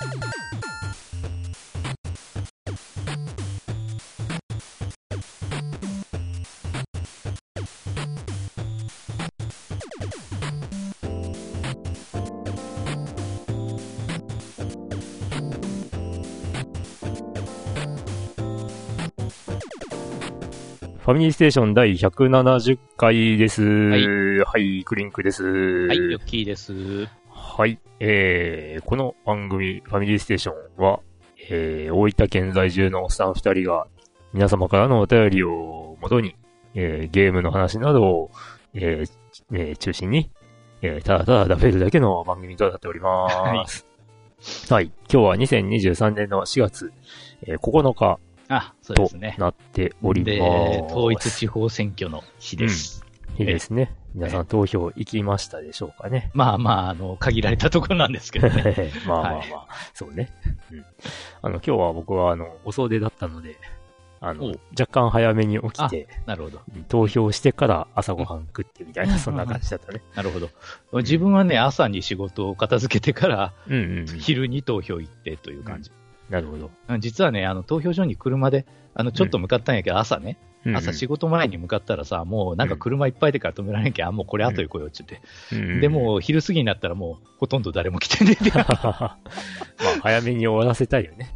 ファミリーステーション第170回です。はいい、クリンクです。はい、ヨッキーです。はい。えー、この番組、ファミリーステーションは、えー、大分県在住のおっさん二人が、皆様からのお便りをもとに、えー、ゲームの話などを、えーえー中心に、えー、ただただ食べるだけの番組となっております。はい。今日は2023年の4月、えー9日あ、そうでとすね。なっております。で、統一地方選挙の日です。日ですね。皆さん投票行きましたでしょうかね。まあまあ、あの、限られたところなんですけどね。まあまあまあ、はいそうね。うん。あの、今日は僕はあの、お袖だったので、あの若干早めに起きて、なるほど。投票してから朝ごはん食ってみたいな、そんな感じだったね。なるほど。自分はね、朝に仕事を片付けてから、うんうんうん。昼に投票行ってという感じ。なるほど。実はね、あの、投票所に車で、あの、ちょっと向かったんやけど、朝ね、朝仕事前に向かったらさ、もうなんか車いっぱいでから止められんけん、あ、もうこれ後で来ようっちゅって。うんうんで、もう昼過ぎになったらもうほとんど誰も来てねえで。まあ、早めに終わらせたいよね。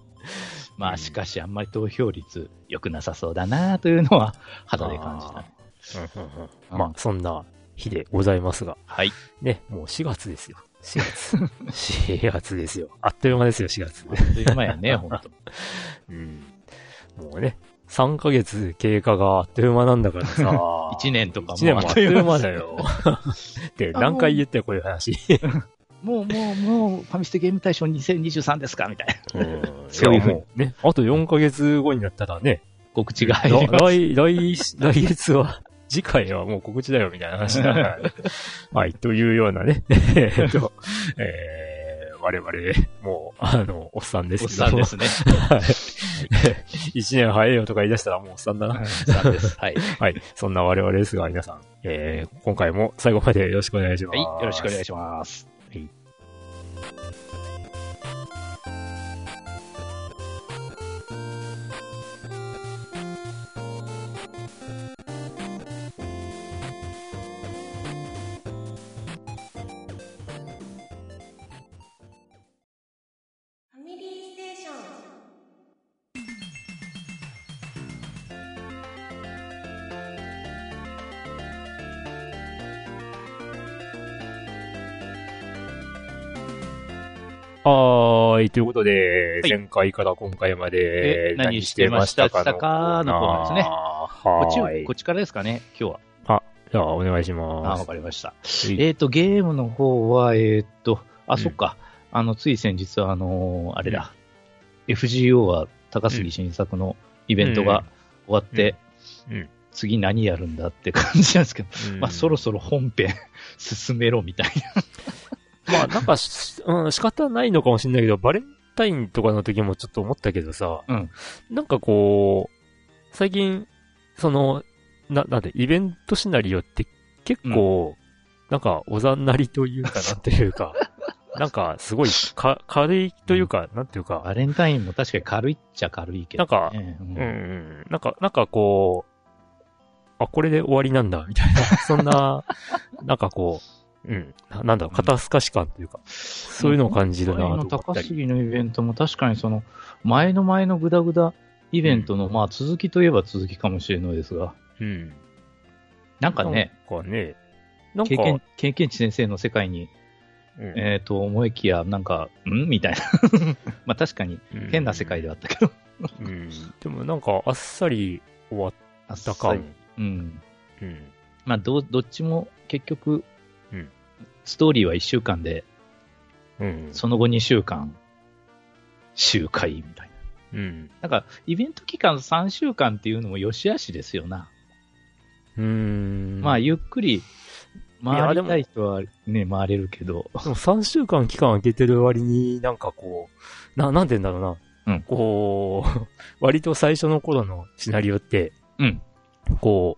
まあしかしあんまり投票率良くなさそうだなというのは肌で感じたまあ、そんな日でございますが、はい。ね、もう4月ですよ。4月。4月ですよ。あっという間ですよ、4月。あっという間やね、ほんと。うん。もうね、3ヶ月経過があっという間なんだからさ。1年とかも1年もあっという間だよ。よ。って何回言ったよ、こういう話。もう、もう、もう、ファミステゲーム大賞2023ですかみたいな。うんそういうふうにね、あと4ヶ月後になったらね、告知が入ります。来、来、来月は、次回はもう告知だよ、みたいな話だから。はい、というようなね、えっと、えー、我々、もう、あの、おっさんですおっけども。さんですね。はい。一年早いよとか言い出したらもうおっさんだな。おっさんです。はい。はい。そんな我々ですが、皆さん、えー、今回も最後までよろしくお願いします。はい。よろしくお願いまします。フはーい。ということで、はい前回から今回までえ何してましたかのコーナーですねはこっちーいこっ。ちからですかね、今日は。じゃあ、お願いしあ、わます。かりました。はいえっと、ゲームの方は、えっと、あ、うんそっか。あの、つい先日、あのーあれだ。FGO は高杉新作のイベントが終わって、うんうん次何やるんだって感じなんですけど、うんまあ、そろそろ本編 進めろみたいまあ、なんかし、うん、仕方ないのかもしれないけど、バレンタインとかの時もちょっと思ったけどさ、うんなんかこう、最近、その、な、なんで、イベントシナリオって結構、なんか、おざんなりというか、なんていうか、なんか、すごい、か、軽いというか、なんていうな。か、バレンタインも確かに軽いっちゃ軽いけど、なんかね。うんうんうん、なんか、なんかこう、あ、これで終わりなんだ、みたいな、そんな、なんかこう、うん、ななんだろう、肩透かし感というか、そういうのを感じるなと。高杉のイベントも確かにその、前の前のグダグダイベントの、まあ続きといえば続きかもしれないですが、うん。なんかね、なんかね、なんか、経験、経験値先生の世界に、うんえっ、と、思いきや、なんか、ん？みたいな。まあ確かにうん変な世界ではあったけど。うん。でもなんか、あっさり終わっあた感。うん。うん。まあど、どっちも結局、うんストーリーは1週間で、うん。その後2週間、周回みたいな。うん。なんか、イベント期間3週間っていうのも良し悪しですよな。うーん。まあ、ゆっくり回りたい人はね、回れるけど。でも3週間期間空けてる割になんかこう、な、なんて言うんだろうな。うんこう、割と最初の頃のシナリオって、うん。こ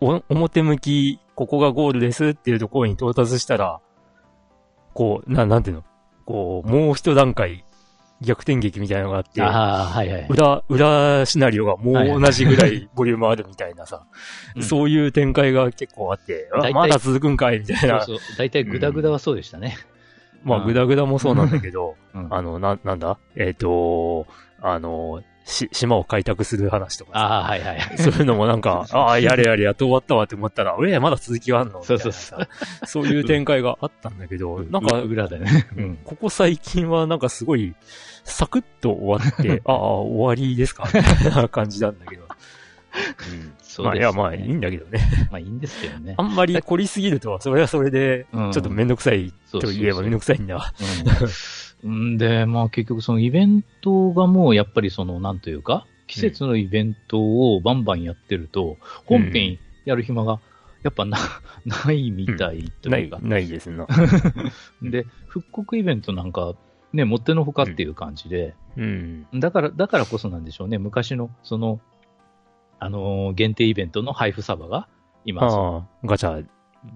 う、お表向き、ここがゴールですっていうところに到達したら、こう、な、なんていうの？こう、もう一段階、逆転劇みたいなのがあって、ああ、はいはい。裏、裏シナリオがもう同じぐらいボリュームあるみたいなさ、うんそういう展開が結構あって、あ大体まだ続くんかいみたいな。そうそう。大体グダグダはそうでしたね。まあ、うんグダグダもそうなんだけど、うんあの、な、なんだ？えっ、と、あの、し、島を開拓する話とかさああ、はいはい。そういうのもなんか、ああ、やれやれやっと終わったわって思ったら、え、まだ続きがあんのみたいなそうさそうそういう展開があったんだけど、なんか、裏でね。うん。ここ最近はなんかすごい、サクッと終わって、ああ、終わりですか？みたいな感じなんだけど。そうです、ね。まあ、いや、まあ、いいんだけどね。まあいいんですけどねあ。んまり凝りすぎると、それはそれで、ちうんょっとめんどくさいそうそうそうと言えばめんどくさいんだ。うん。んで、まあ結局そのイベントがもうやっぱりその、なんというか、季節のイベントをバンバンやってると、本編やる暇がやっぱな、ないみたいとないいうか、。ないですな。で、復刻イベントなんか、ね、もってのほかっていう感じで、うん。だから、だからこそなんでしょうね。昔の、その、あのー限定イベントの配布サバが、今、そのああ、ガチャ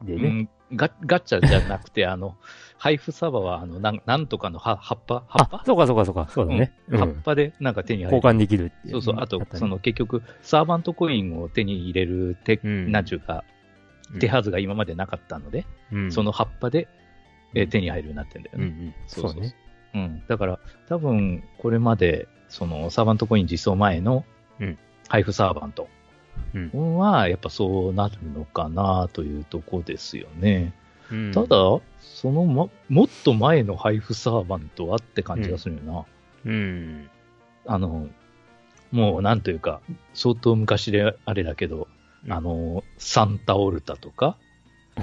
でね。うんガガチャじゃなくて、あの、配布サバは、あの、なんなんとかの葉葉っぱ？葉っぱ、あそうかそうかそうか、そうだね。うん葉っぱでなんか手に入る。交換できるっていそうそう。あとその結局、サーバントコインを手に入れる手、うんなんちゅうか、手はずが今までなかったので、うんその葉っぱで、えーうん手に入るようになってんだよね。うんうん。そそうそううね。うん。だから、多分、これまで、その、サーバントコイン実装前のうん、配布サーバントうんは、やっぱそうなるのかなというとこですよね。うんただ、そのま、もっと前の配布サーバントはって感じがするよな。うん。あの、もうなんというか、相当昔であれだけど、うんあの、サンタオルタとか、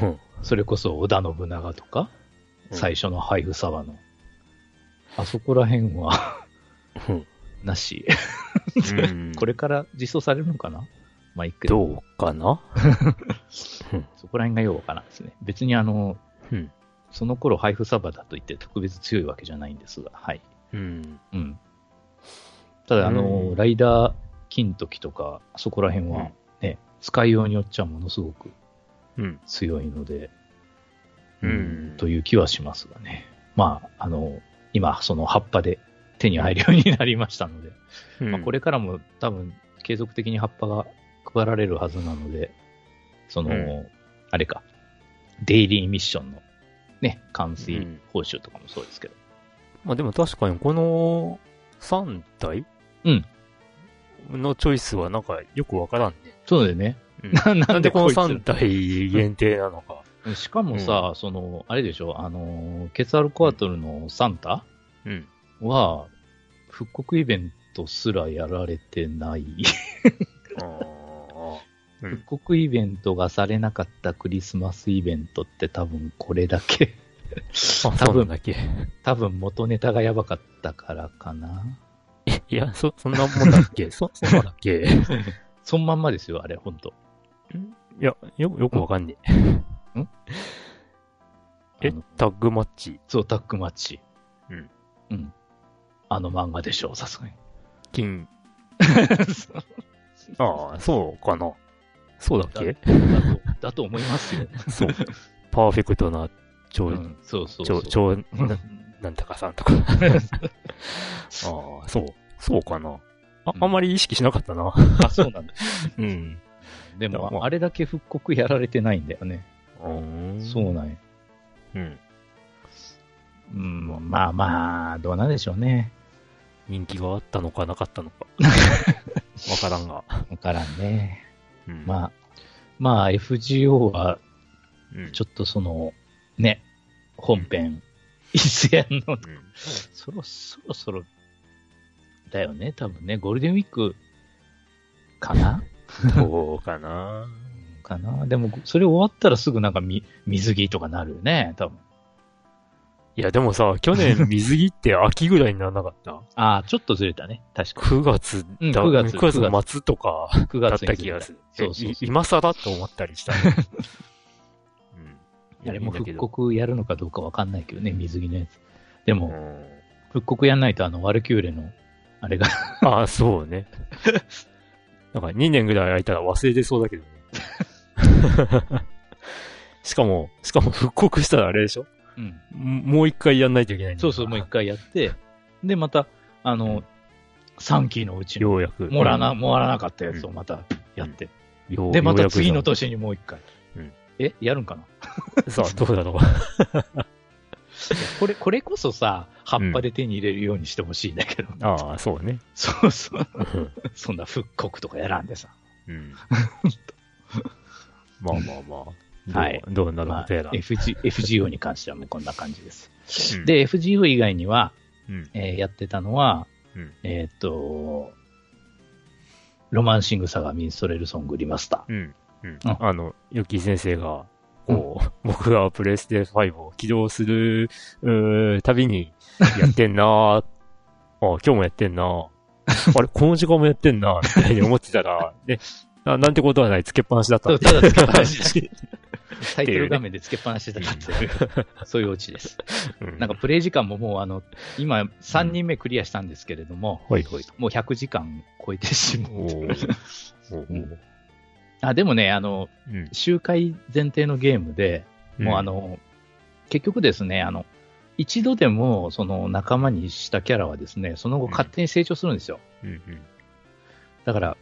うんそれこそ織田信長とか、うん最初の配布サバの。あそこら辺は、うん なし。うん これから実装されるのかな？まあ、いいけど、どうかな？そこら辺がようわからんですね。別にあの、うん。その頃配布サバだといって特別強いわけじゃないんですが、はい。うん。うん。ただ、あの、うんライダー金時とか、そこら辺はね、使いようによっちゃものすごくうん。強いので、うんという気はしますがね。まあ、あの、今、その葉っぱで手に入るようになりましたので、まあ、これからも多分、継続的に葉っぱが配られるはずなので、その、うんあれか、デイリーミッションのね、完遂うん報酬とかもそうですけど。まあでも確かにこの3体うんのチョイスはなんかよくわからんね。そうだよね。うん ななんでこのいつ3体限定なのか。しかもさ、その、あれでしょ、あの、ケツアルコアトルのサンタうん。は、復刻イベントすらやられてない。復刻イベントがされなかったクリスマスイベントって多分これだけ。あ、多分だっけ？多分元ネタがやばかったからかな。え、いや、そ、そんなもんだっけ？そ、そうだっけ？そんまんまですよ、あれ、ほんと。いや、よ、よくわかんねえ。ん？えタッグマッチ、そう、タックマッチ。うん。うん。あの漫画でしょう、さすがに。金、ああ、そうかな。そうだっけ？だと、だと思いますよ。そう。パーフェクトな、超、うん、そうそうそ超、う。超、ななんとかさんとか。ああ、そう。そうかな。あ、うんあんまり意識しなかったな。あ、そうなんだ。うん。でまも、ああれだけ復刻やられてないんだよね。うんそうなんや。うん。うん、まあまあ、どうなんでしょうね。人気があったのかなかったのか。わからんが。わからんね。うん、まあ、まあ、FGO は、うん、ちょっとその、ね、本編、一戦の、うん。そろそろそろ、だよね、多分ね、ゴールデンウィーク、かな？どうかな？かな？でも、それ終わったらすぐなんかみ水着とかなるよね、多分。いや、でもさ、去年 水着って秋ぐらいにならなかった？ああ、ちょっとずれたね、確か ?9 月だ、うん9月9月末とかに。9だっ月にずれた気がする。そうそう今更と思ったりした？うん。あれも復刻やるのかどうかわかんないけどね、水着のやつ。でも、うん復刻やんないとあの、ワルキューレの、あれが、ああ、そうね。なんか2年ぐらい空いたら忘れてそうだけどね。しかも、しかも復刻したらあれでしょ？うん。もう一回やんないといけないそうそう、もう一回やって、で、また、あの、3期のうちの、ようやく。もらな、もらなかったやつをまたやって、ようで、また次の年にもう一回。うんえ、やるんかな？さあ、どうだろう。これ、これこそさ、葉っぱで手に入れるようにしてほしいんだけど。ああ、そうね。そうそう。うんそんな復刻とかやらんでさ。うん。まあまあまあ。はいどうなるまあ、ことやら。FG FGO に関してはもうこんな感じです。うん、で、FGO 以外には、うん。えーやってたのは、うんえーっと、ロマンシングサガミンストレルソングリマスター。うん。うんうん。あの、ヨッキー先生が、こう、僕がプレイステ5を起動する、うーたびに、やってんなーあ、今日もやってんなーあれ、この時間もやってんなーみたいに思ってたら、ね、ななんてことはない、つけっぱなしだった。ただつけっぱなしだ タイトル画面でつけっぱなしだったっていう、そういうオチです。うん。なんかプレイ時間ももうあの、今3人目クリアしたんですけれども。もう100時間超えてしまう。あ、でもね、あの、うん。周回前提のゲームで、もうあん、の、結局ですね、あの、一度でもその仲間にしたキャラはですね、その後勝手に成長するんですよ。だから、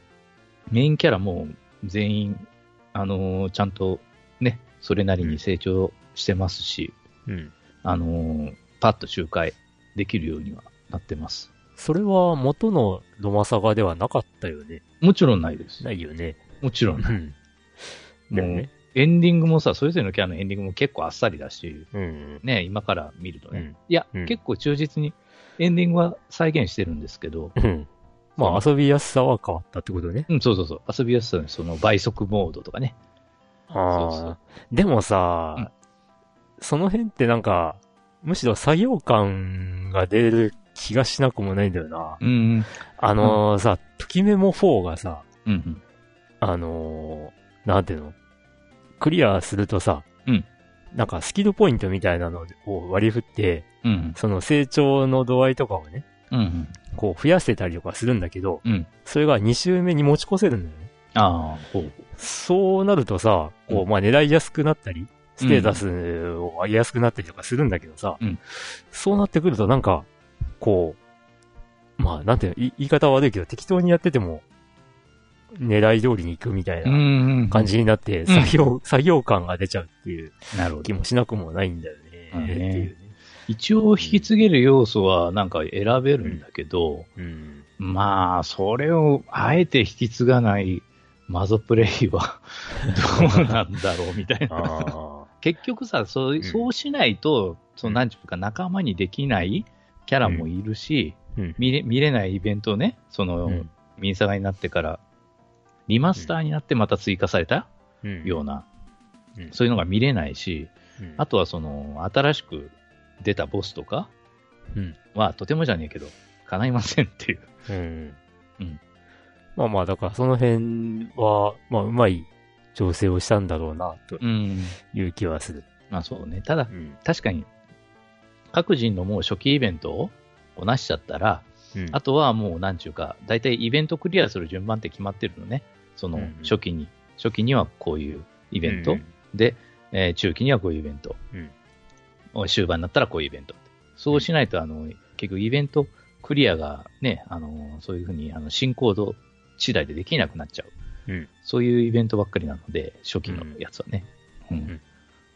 メインキャラも全員、あのーちゃんとね、それなりに成長してますし、うん。あのーパッと周回できるようにはなってます。それは元のロマサガではなかったよね。もちろんないです。ないよね。もちろんない。うん。だよね。エンディングもさ、それぞれのキャラのエンディングも結構あっさりだし、うん。ね、今から見るとね。うんいや、うん結構忠実にエンディングは再現してるんですけど、うん。まあ遊びやすさは変わったってことね。うん、そうそうそう。遊びやすさね、その倍速モードとかね。ああ。そうそうでもさ、うんその辺ってなんか、むしろ作業感が出る気がしなくもないんだよな。うん。あのーさ、ときメモ4がさ、うんうん。あのーなんていうの？クリアするとさ、うんなんかスキルポイントみたいなのを割り振って、うん。その成長の度合いとかをね、うんうん。こう増やせたりとかするんだけど、うん。それが2周目に持ち越せるんだよね。ああ、ほう。そうなるとさ、こう、うんまあ狙いやすくなったり、ステータスを上げやすくなったりとかするんだけどさ、うんそうなってくるとなんか、こう、まあなんていう言い方は悪いけど、適当にやってても、狙い通りに行くみたいなうん感じになって、ん作業、作業感が出ちゃうっていう。気もしなくもないんだよねっていうね。一応引き継げる要素はなんか選べるんだけど、うん。まあ、それをあえて引き継がないマゾプレイは どうなんだろうみたいな。あ結局さ、そううん。そうしないと、そうん。のなんていうか仲間にできないキャラもいるし。見れ見れないイベントをね、その、うん。ミンサガになってから、リマスターになってまた追加されたうん。ような、うん。そういうのが見れないし、うん。あとはその、新しく出たボスとか？うんは、とてもじゃねえけど、叶いませんっていう。うん。うんまあまあ、だからその辺は、まあ、うまい調整をしたんだろうな、とうん。いう気はする。まあそうね。ただ、うん。確かに、各人のもう初期イベントをこなしちゃったら、うんあとはもう、なんちゅうか、大体イベントクリアする順番って決まってるのね。そのうん、初期に、初期にはこういうイベント、うんで、えー中期にはこういうイベント、うん終盤になったらこういうイベント。そうしないと、あの、結局イベントクリアがね、あの、そういうふうに、あの、進行度次第でできなくなっちゃう。うんそういうイベントばっかりなので、初期のやつはね。うんん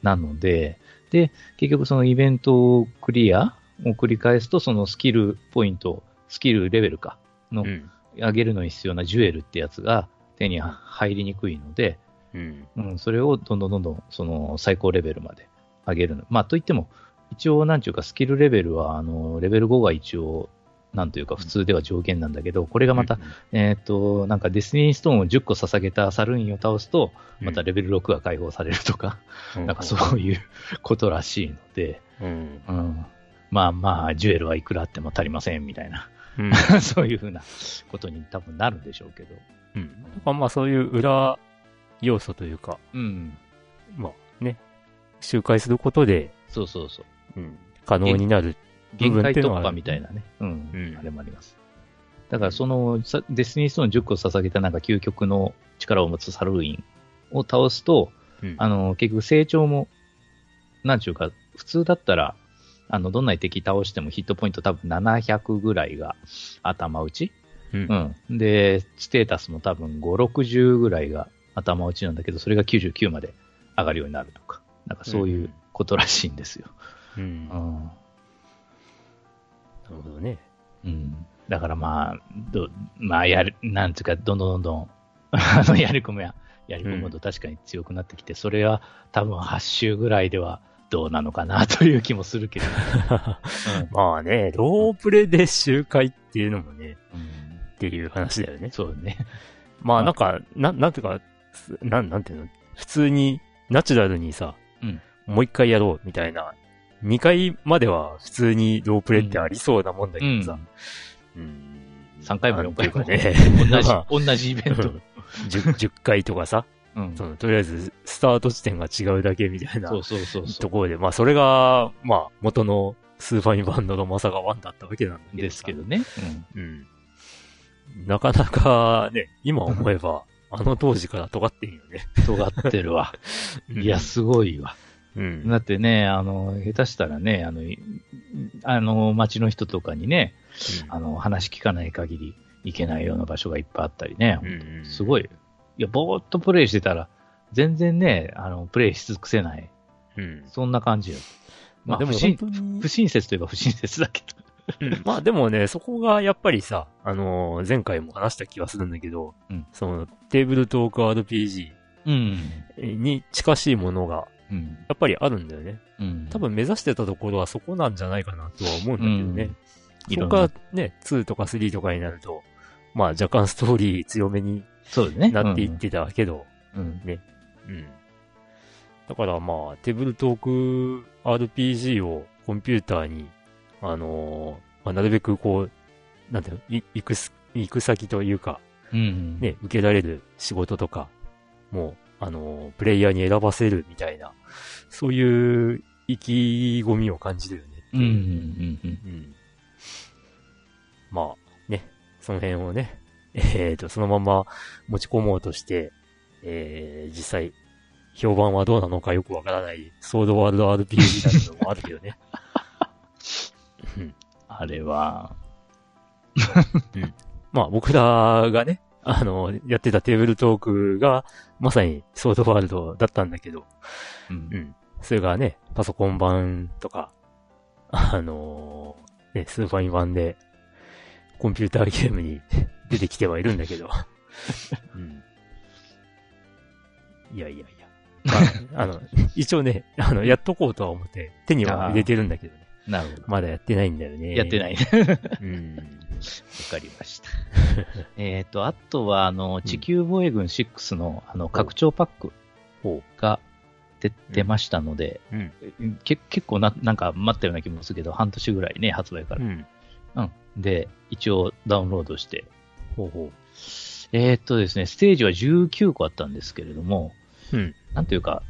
なので、で、結局そのイベントクリアを繰り返すと、そのスキルポイント、スキルレベルか、のうん。上げるのに必要なジュエルってやつが手に入りにくいので、うん。うん、それをどんどんどんどんその最高レベルまで上げるの。まあ、といっても、一応、なんていうか、スキルレベルは、あの、レベル5が一応、なんというか、普通では上限なんだけど、これがまた、えっ、と、なんかデスティニーストーンを10個捧げたサルーインを倒すと、またレベル6が解放されるとか、うん、なんかそういうことらしいので、うん。うん、まあまあ、ジュエルはいくらあっても足りませんみたいな、うん。そういうふうなことに多分なるんでしょうけど。うん。まあそういう裏要素というか、うん。まあね、周回することで、そうそうそう。うん、可能になる。部限界分っていうのは突破みたいなね。うん。うんあれもあります。だからその、さデスティニーストーン10個捧げたなんか究極の力を持つサルーインを倒すと、うんあの、結局成長も、なんちゅうか、普通だったら、あの、どんなに敵倒してもヒットポイント多分700ぐらいが頭打ちうんうん。で、ステータスも多分5、60ぐらいが頭打ちなんだけど、それが99まで上がるようになるとか。なんかそういうことらしいんですよ。うん。うなるん。ほどね。うん。だからまあ、ど、まあやる、なんつうか、どんどんどんどん、あの、やり込むや、やり込むと確かに強くなってきて、それは多分8周ぐらいではどうなのかなという気もするけど、う んまあね、ロープレで周回っていうのもね、うん。っていう話だよね。そうね。まあなんか、ななんていうか、すなん、なんていうの、普通にナチュラルにさ、うんもう一回やろうみたいな、2回までは普通にロープレってありそうなもんだけどさ、うん。3回も4回もね、同じまあ、同じイベント。10, 10回とかさ、うん。そのとりあえずスタート地点が違うだけみたいなそうそうそうそう。ところで、まあそれが、まあ元のスーファミバンドのまさか1だったわけなんだけどさですけどね。うん。なかなかね、今思えば、あの当時から尖ってんよね。うん。尖ってるわ。うんいや、、すごいわ。うん。だってね、あの、下手したらね、あの、いあの、街の人とかにね、あの、話聞かない限り行けないような場所がいっぱいあったりね、うん、すごい。いや、ぼーっとプレイしてたら、全然ね、あの、プレイし尽くせない。うん。そんな感じよ。まあ、まあでも不不親切といえば不親切だけど。うん まあでもね、そこがやっぱりさ、あのー前回も話した気がするんだけど、うんそのテーブルトーク RPG うん。に近しいものがうん。やっぱりあるんだよね。うん。多分目指してたところはそこなんじゃないかなとは思うんだけどね。うんそこからね、2とか3とかになると、まあ若干ストーリー強めにそうだね。なっていってたけど、うん。うん。だからまあ、テーブルトーク RPG をコンピューターに、あのーまあ、なるべくこう、なんていうの、い行くす、行く先というか、うん。ね、受けられる仕事とか、もう、あのープレイヤーに選ばせるみたいな、そういう意気込みを感じるよね。うん。うん。うん。うん。まあ、ね、その辺をね、えっ、と、そのまま持ち込もうとして、えー、実際、評判はどうなのかよくわからない、ソードワールド RPG だったのもあるけどね。うんあれは、まあ、僕らがね、あの、やってたテーブルトークが、まさにソードワールドだったんだけど、うんう。ん。それがね、パソコン版とか、あのーね、スーファミ版で、コンピューターゲームに 出てきてはいるんだけど。うん。いやいやいや。まあ、あの、一応ね、あの、やっとこうとは思って、手には入れてるんだけどね。なるほど。まだやってないんだよね。やってない。わうん。かりました。えっと、あとは、あの、地球防衛軍6の、あの、拡張パックほが出出ましたので、うん。け結構な、なんか待ったような気もするけど、半年ぐらいね、発売から。うん。うん。で、一応ダウンロードして。ほうほえーっとですね、ステージは19個あったんですけれども、う。うん。なんというか、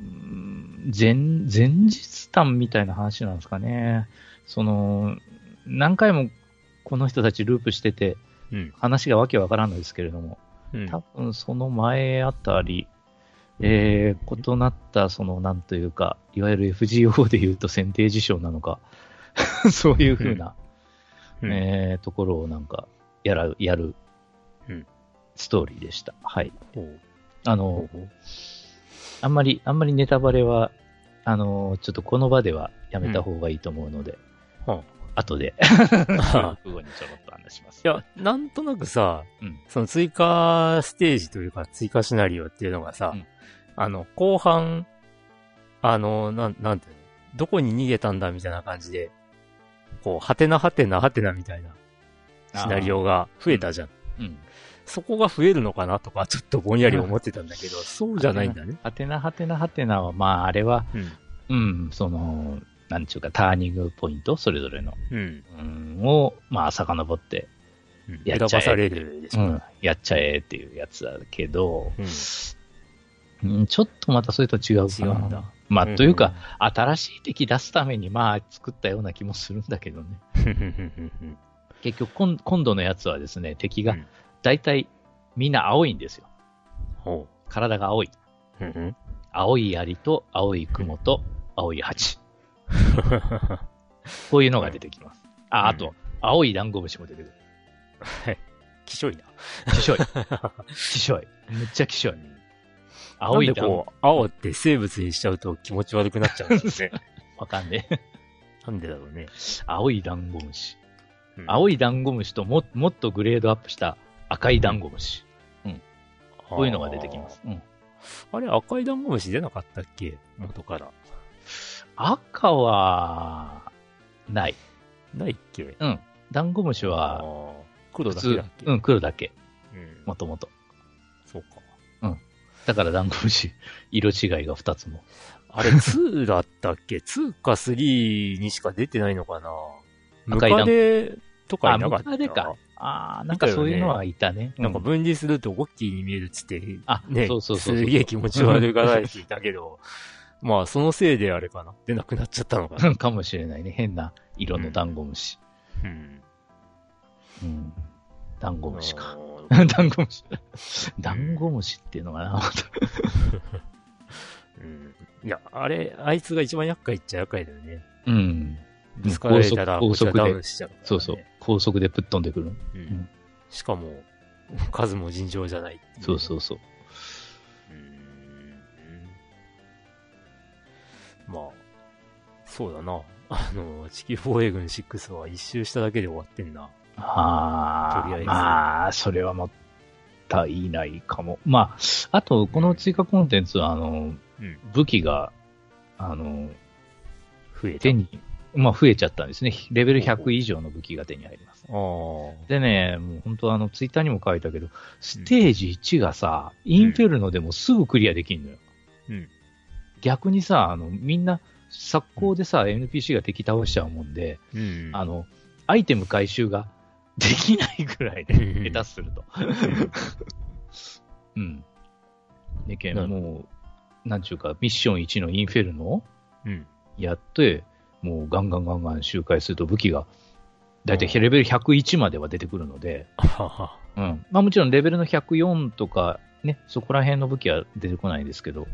うん前、前日談みたいな話なんですかね。その、何回もこの人たちループしてて、うん。話がわけわからんのですけれども、うん。多分その前あたり、えー、異なった、その、なんというか、いわゆる FGO で言うと選定事象なのか、そういうふうな、うんえー、ところをなんか、やら、やるうん、ストーリーでした。はい。あの、あんまり、あんまりネタバレは、あの、ちょっとこの場ではやめた方がいいと思うので、は後で、あ。後にちょろっと話します。いや、なんとなくさ、うん。その追加ステージというか追加シナリオっていうのがさ、うん。あの、後半、あの、なん、なんていうの？どこに逃げたんだみたいな感じで、こう、はてなはてなはてなみたいなシナリオが増えたじゃん。うん。そこが増えるのかなとか、ちょっとぼんやり思ってたんだけど、そうじゃないんだね。はてなはてなはてなは、まあ、あれは、うん。うん、その、なんちゅうか、ターニングポイント、それぞれの、うん。うん、を、まあ、遡って、うんやっちゃえ選ばされるでしょ。うん、やっちゃえっていうやつだけど、うん。うん、ちょっとまたそれと違うかな。違うんだまあ、というか、ん、新しい敵出すために、まあ、作ったような気もするんだけどね。うん結局、今今度のやつはですね、敵がうん、大体、みんな青いんですよ。ほ体が青い。う。うんうん青い槍と青い雲と青い蜂。こういうのが出てきます。あ、あと、青いダンゴムシも出てくる。きしょいな。きしょい。きしょい。めっちゃきしょい。青青いいダンゴこう、青って生物にしちゃうと気持ち悪くなっちゃうんですよね。わかんねえ。なんでだろうね。青いダンゴムシ。うん青いダンゴムシとももっとグレードアップした赤いダンゴムシ。こういうのが出てきます。うん。あれ、赤いダンゴムシ出なかったっけ？元から。赤は、ない。ないっけ？うん。ダンゴムシあは、ー黒だけだっけ？うん、黒だけ。うんもともと。そうか。だからダンゴムシ、色違いが2つも。あれ、2だったっけ ?2 か3にしか出てないのかな？ム 赤いダンカデとかあ、いなかったムカデか。ああ、なんかそういうのはいたね。なんかう分離するとゴッキーに見えるっつって、あね、そうそうそうそうすげえ気持ち悪がられていたけど、まあそのせいであれかな。出なくなっちゃったのかな。ん かもしれないね。変な色のダンゴムシ。うん。うん。ダンゴムシか。ダンゴムシ。ダンゴムシっていうのかな。うん。いや、あれ、あいつが一番厄介っちゃ厄介だよね。うん。ぶつかられたら、高速うそうそう。高速でぶっ飛んでくる。うん。んしかも、数も尋常じゃないいそうそうそう。うんまあ、そうだな。あの、地球防衛軍6は一周しただけで終わってんな。ああ、とりあえずまあ、それはもったいないかも。まあ、あと、この追加コンテンツは、あの、うん。武器が、あの、増えた。手に、まあ、増えちゃったんですね。レベル100以上の武器が手に入ります。でね、もう本当あの、ツイッターにも書いたけど、ステージ1がさ、インフェルノでもすぐクリアできんのよ。うん。逆にさ、あの、みんな、速攻でさ、NPC が敵倒しちゃうもんで、うん。あの、アイテム回収が できないぐらいで、うん下手すると。うん。でけん、もう、なんちゅうか、ミッション1のインフェルノをうん。やって、もうガンガンガンガン周回すると武器が、だいたいレベル101までは出てくるので。うん。まあもちろんレベルの104とか、ね、そこら辺の武器は出てこないですけど、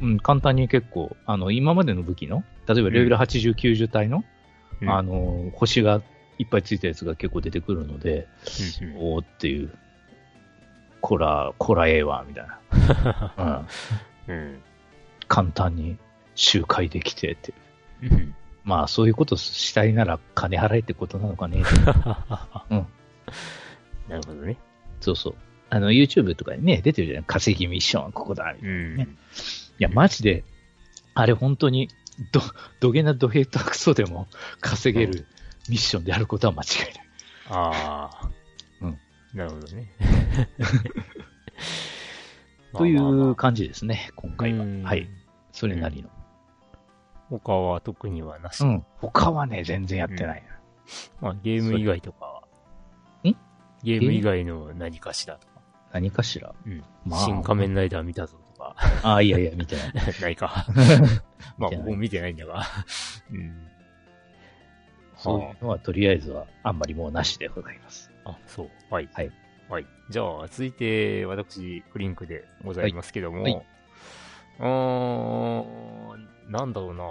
うん。うん、簡単に結構、あの、今までの武器の、例えばレベル80、90体の、うんあの、星がいっぱいついたやつが結構出てくるので、うんおーっていう、こら、こらええわ、みたいな。うん。うん。簡単に周回できてって。うん。まあ、そういうことしたいなら金払えってことなのかね。うん。なるほどね。そうそう。あの、YouTube とかにね、出てるじゃない？稼ぎミッションはここだ。みたいいや、マジで、あれ本当に、ど、どげなどへたくそでも稼げるミッションであることは間違いない。ああ。うん。なるほどね。という感じですね、今回はうん。はい。それなりの。他は特にはなし。うん。他はね、全然やってないな。まあ、ゲーム以外とかは。ん？ゲーム以外の何かしらとか。何かしら？うん。まあ新仮面ライダー見たぞとか。ああ、いやいや、見てない。ないか。まあ、僕も見てないんだが。うん。そういうのはとりあえずはあんまりもうなしでございます。あ、そう。はい。はい。はい。じゃあ、続いて、私、クリンクでございますけども、はいはいうーん、なんだろうな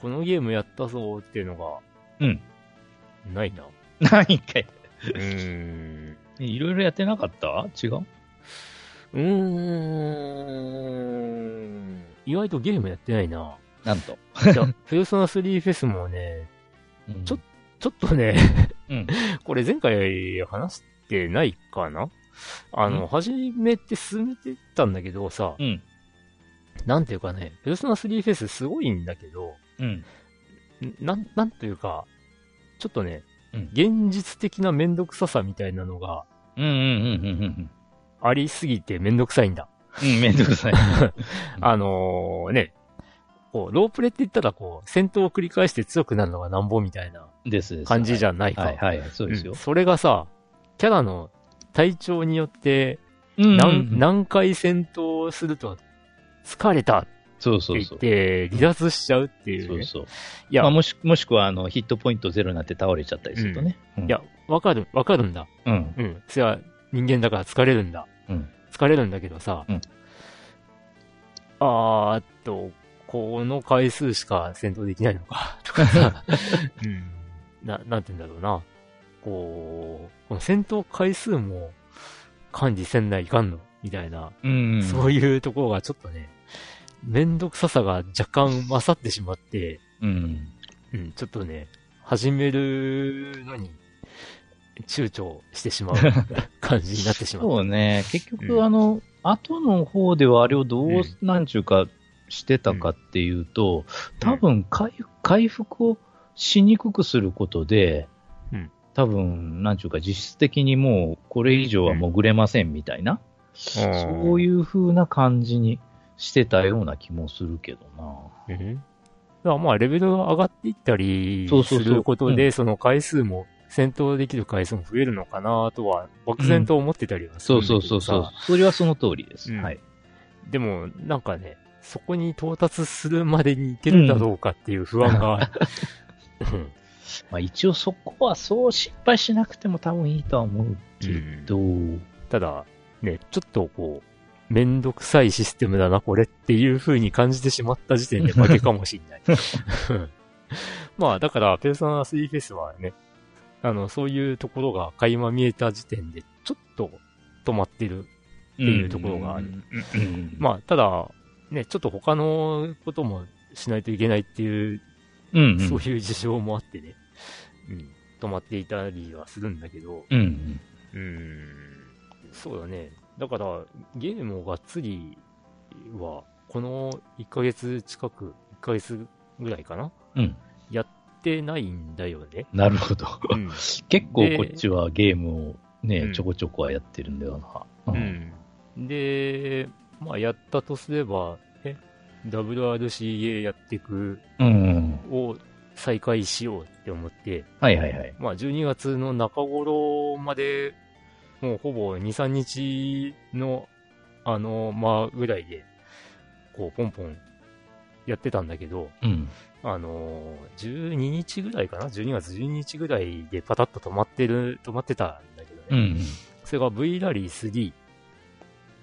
このゲームやったぞっていうのが、うん。ないな。何かい。うーん。いろいろやってなかった？違う？うーん。意外とゲームやってないな。なんと。いや、ペルソナ3フェスもね、うんちょちょっとね、うん これ前回話してないかな？あの、うん初めて進めてたんだけどさ、うん。なんていうかね、ペルソナ3フェスすごいんだけど、うん。んなん、なんというか、ちょっとね、うん現実的なめんどくささみたいなのがうんうんうんうんうんありすぎてめんどくさいんだ。うん。うん、めんどくさい。あのーね、こう、ロープレって言ったらこう、戦闘を繰り返して強くなるのがなんぼみたいなですです。感じじゃないか。はいはいはい、そうですようん。それがさ、キャラの体調によってうん何,、何回戦闘すると疲れたって言っそうそうそう。て離脱しちゃうっていう、ね。そうそう。いや、まあ、もし、もしくは、あの、ヒットポイントゼロになって倒れちゃったりするとね。うんいや、わかる、わかるんだ。うん。うん。それは人間だから疲れるんだ。うん。疲れるんだけどさ、うんあーっと、この回数しか戦闘できないのか、とかさ、うん。な、なんて言うんだろうな。こう、この戦闘回数も管理せんないかんのみたいな、うんそういうところがちょっとね、めんどくささが若干勝ってしまって、うん。うん、ちょっとね、始めるのに、躊躇してしまう 感じになってしまう。そうね。結うん局、あの、後の方ではあれをどう、うんなんちゅうか、してたかっていうと、多分回復、回復をしにくくすることで、うん多分、なんちゅうか、実質的にもう、これ以上は潜れませんみたいな、そういいう風な感じにしてたような気もするけどな。うん。だからまあ、レベルが上がっていったりそうそうそうすることで、うその回数も、戦闘できる回数も増えるのかなとは、漠然と思ってたりはするそうんだけどさそうそうそう。それはその通りです。うんはい。でも、なんかね、そこに到達するまでにいけるかどうかっていう不安が、う ん まあ一応そこはそう失敗しなくても多分いいとは思うけど、ただ、ね、ちょっとこう、めんどくさいシステムだな、これっていう風に感じてしまった時点で 負けかもしれない。まあ、だから、ペルソナ3フェスはね、あの、そういうところが垣間見えた時点で、ちょっと止まってる。っていうところがあるまあ、ただ、ね、ちょっと他のこともしないといけないっていう、うん、うん。そういう事情もあってね、うん、止まっていたりはするんだけど、うん、そうだね。だから、ゲームをがっつりは、この1ヶ月近く、1ヶ月ぐらいかな？うん。やってないんだよね。なるほど。うん。結構こっちはゲームをね、うんちょこちょこはやってるんだよな。うん。で、まあ、やったとすれば、え、WRCA やっていくうん。うん。を再開しようって思って、はいはいはい。まあ、12月の中頃まで、もうほぼ2、3日の、あの、まあ、ぐらいで、こう、ポンポンやってたんだけど、うん。あのー、12日ぐらいかな ?12 月12日ぐらいでパタッと止まってる、止まってたんだけどね。うん。それが V ラリー3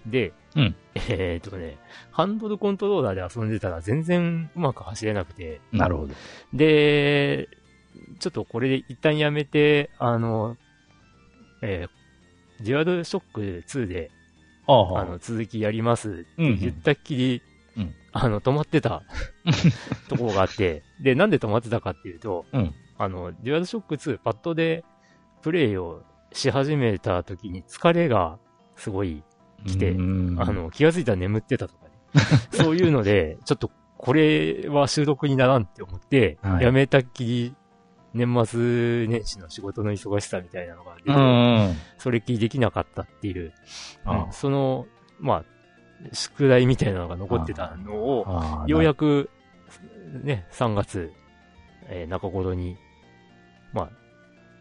で、うんえーっとね、ハンドルコントローラーで遊んでたら全然うまく走れなくて、なるほど。で、ちょっとこれで一旦やめて、あの、えー、デュアルショック2で、ああ。あの、続きやります。ってうんうん。言ったっきり、うん。あの、止まってた。ところがあって、で、なんで止まってたかっていうと、うん。あの、デュアルショック2、パッドでプレイをし始めた時に疲れがすごい、来てうん。あ、の、気がついたら眠ってたとかね。そういうので、ちょっとこれは収録にならんって思って、はい。やめたっきり、年末年始の仕事の忙しさみたいなのが出て、うんうん。それっきりできなかったっていう、あうんその、まあ、宿題みたいなのが残ってたのを、あようやく、ね、3月、えー中頃に、まあ、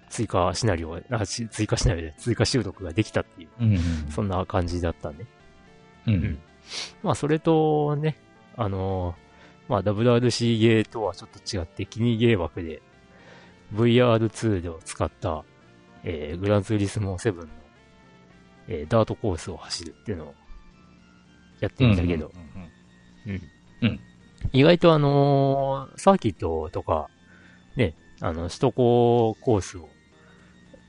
追加シナリオ、あ、し追加シナリオで追加収録ができたっていう、うんうん。そんな感じだったね。ううんん。まあ、それとね、あのーまあ、WRC ゲーとはちょっと違って、キニゲー枠で VR2 でを使った、えーグランツーリスモ7の、えーダートコースを走るっていうのをやってみたけど、意外とあのーサーキットとか、ね、あの、首都高コースを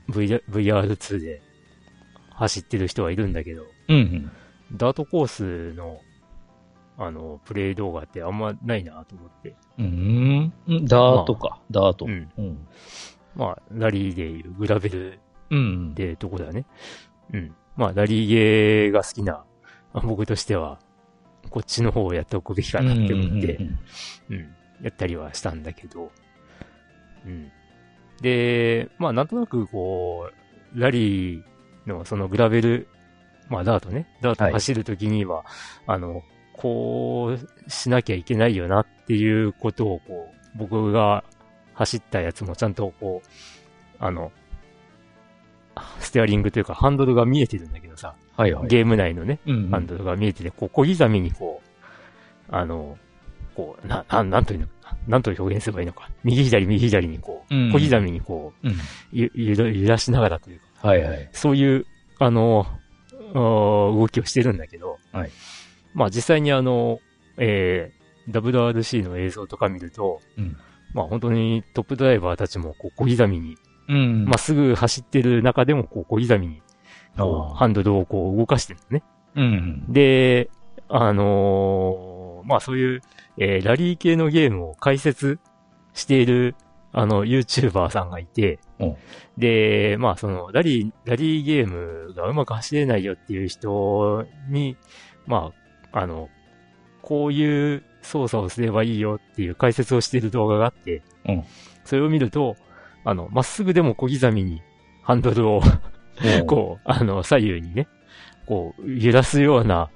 V- VR2 で走ってる人はいるんだけど、うんうん。ダートコースの、あの、プレイ動画ってあんまないなと思って。うん。うん。ダートか。ダート。うん。うん。まあ、ラリーでいうグラベルうん。ってとこだよね。うん。まあ、ラリーゲーが好きな、まあ僕としては、こっちの方をやっておくべきかなって思って、うんうん、やったりはしたんだけど、うん。で、まあなんとなくこう、ラリーのそのグラベル、まあダートね、ダートはい走るときには、あの、こうしなきゃいけないよなっていうことをこう、僕が走ったやつもちゃんとこう、あの、ステアリングというかハンドルが見えてるんだけどさ、はいはい。ゲーム内のね、うんハンドルが見えてて、こう、小刻みにこう、あの、こう、な、ななんというのかな、なんと表現すればいいのか。右左右左にこう、うん小刻みにこうん。う、ゆ、ゆら揺らしながらというか、はいはい。そういう、あの、動きをしてるんだけど、はいまあ実際にあの、えー、WRC の映像とか見ると、うん。まあ本当にトップドライバーたちもこう小刻みに、うん。まっすぐ走ってる中でもこう小刻みに、ハンドルをこう動かしてるのね。うん。で、あのーまあそういう、えーラリー系のゲームを解説している、あの、YouTuber さんがいてお、で、まあその、ラリー、ラリーゲームがうまく走れないよっていう人に、まあ、あの、こういう操作をすればいいよっていう解説をしている動画があって、うんそれを見ると、あの、まっすぐでも小刻みにハンドルをこう、あの、左右にね、こう、揺らすような、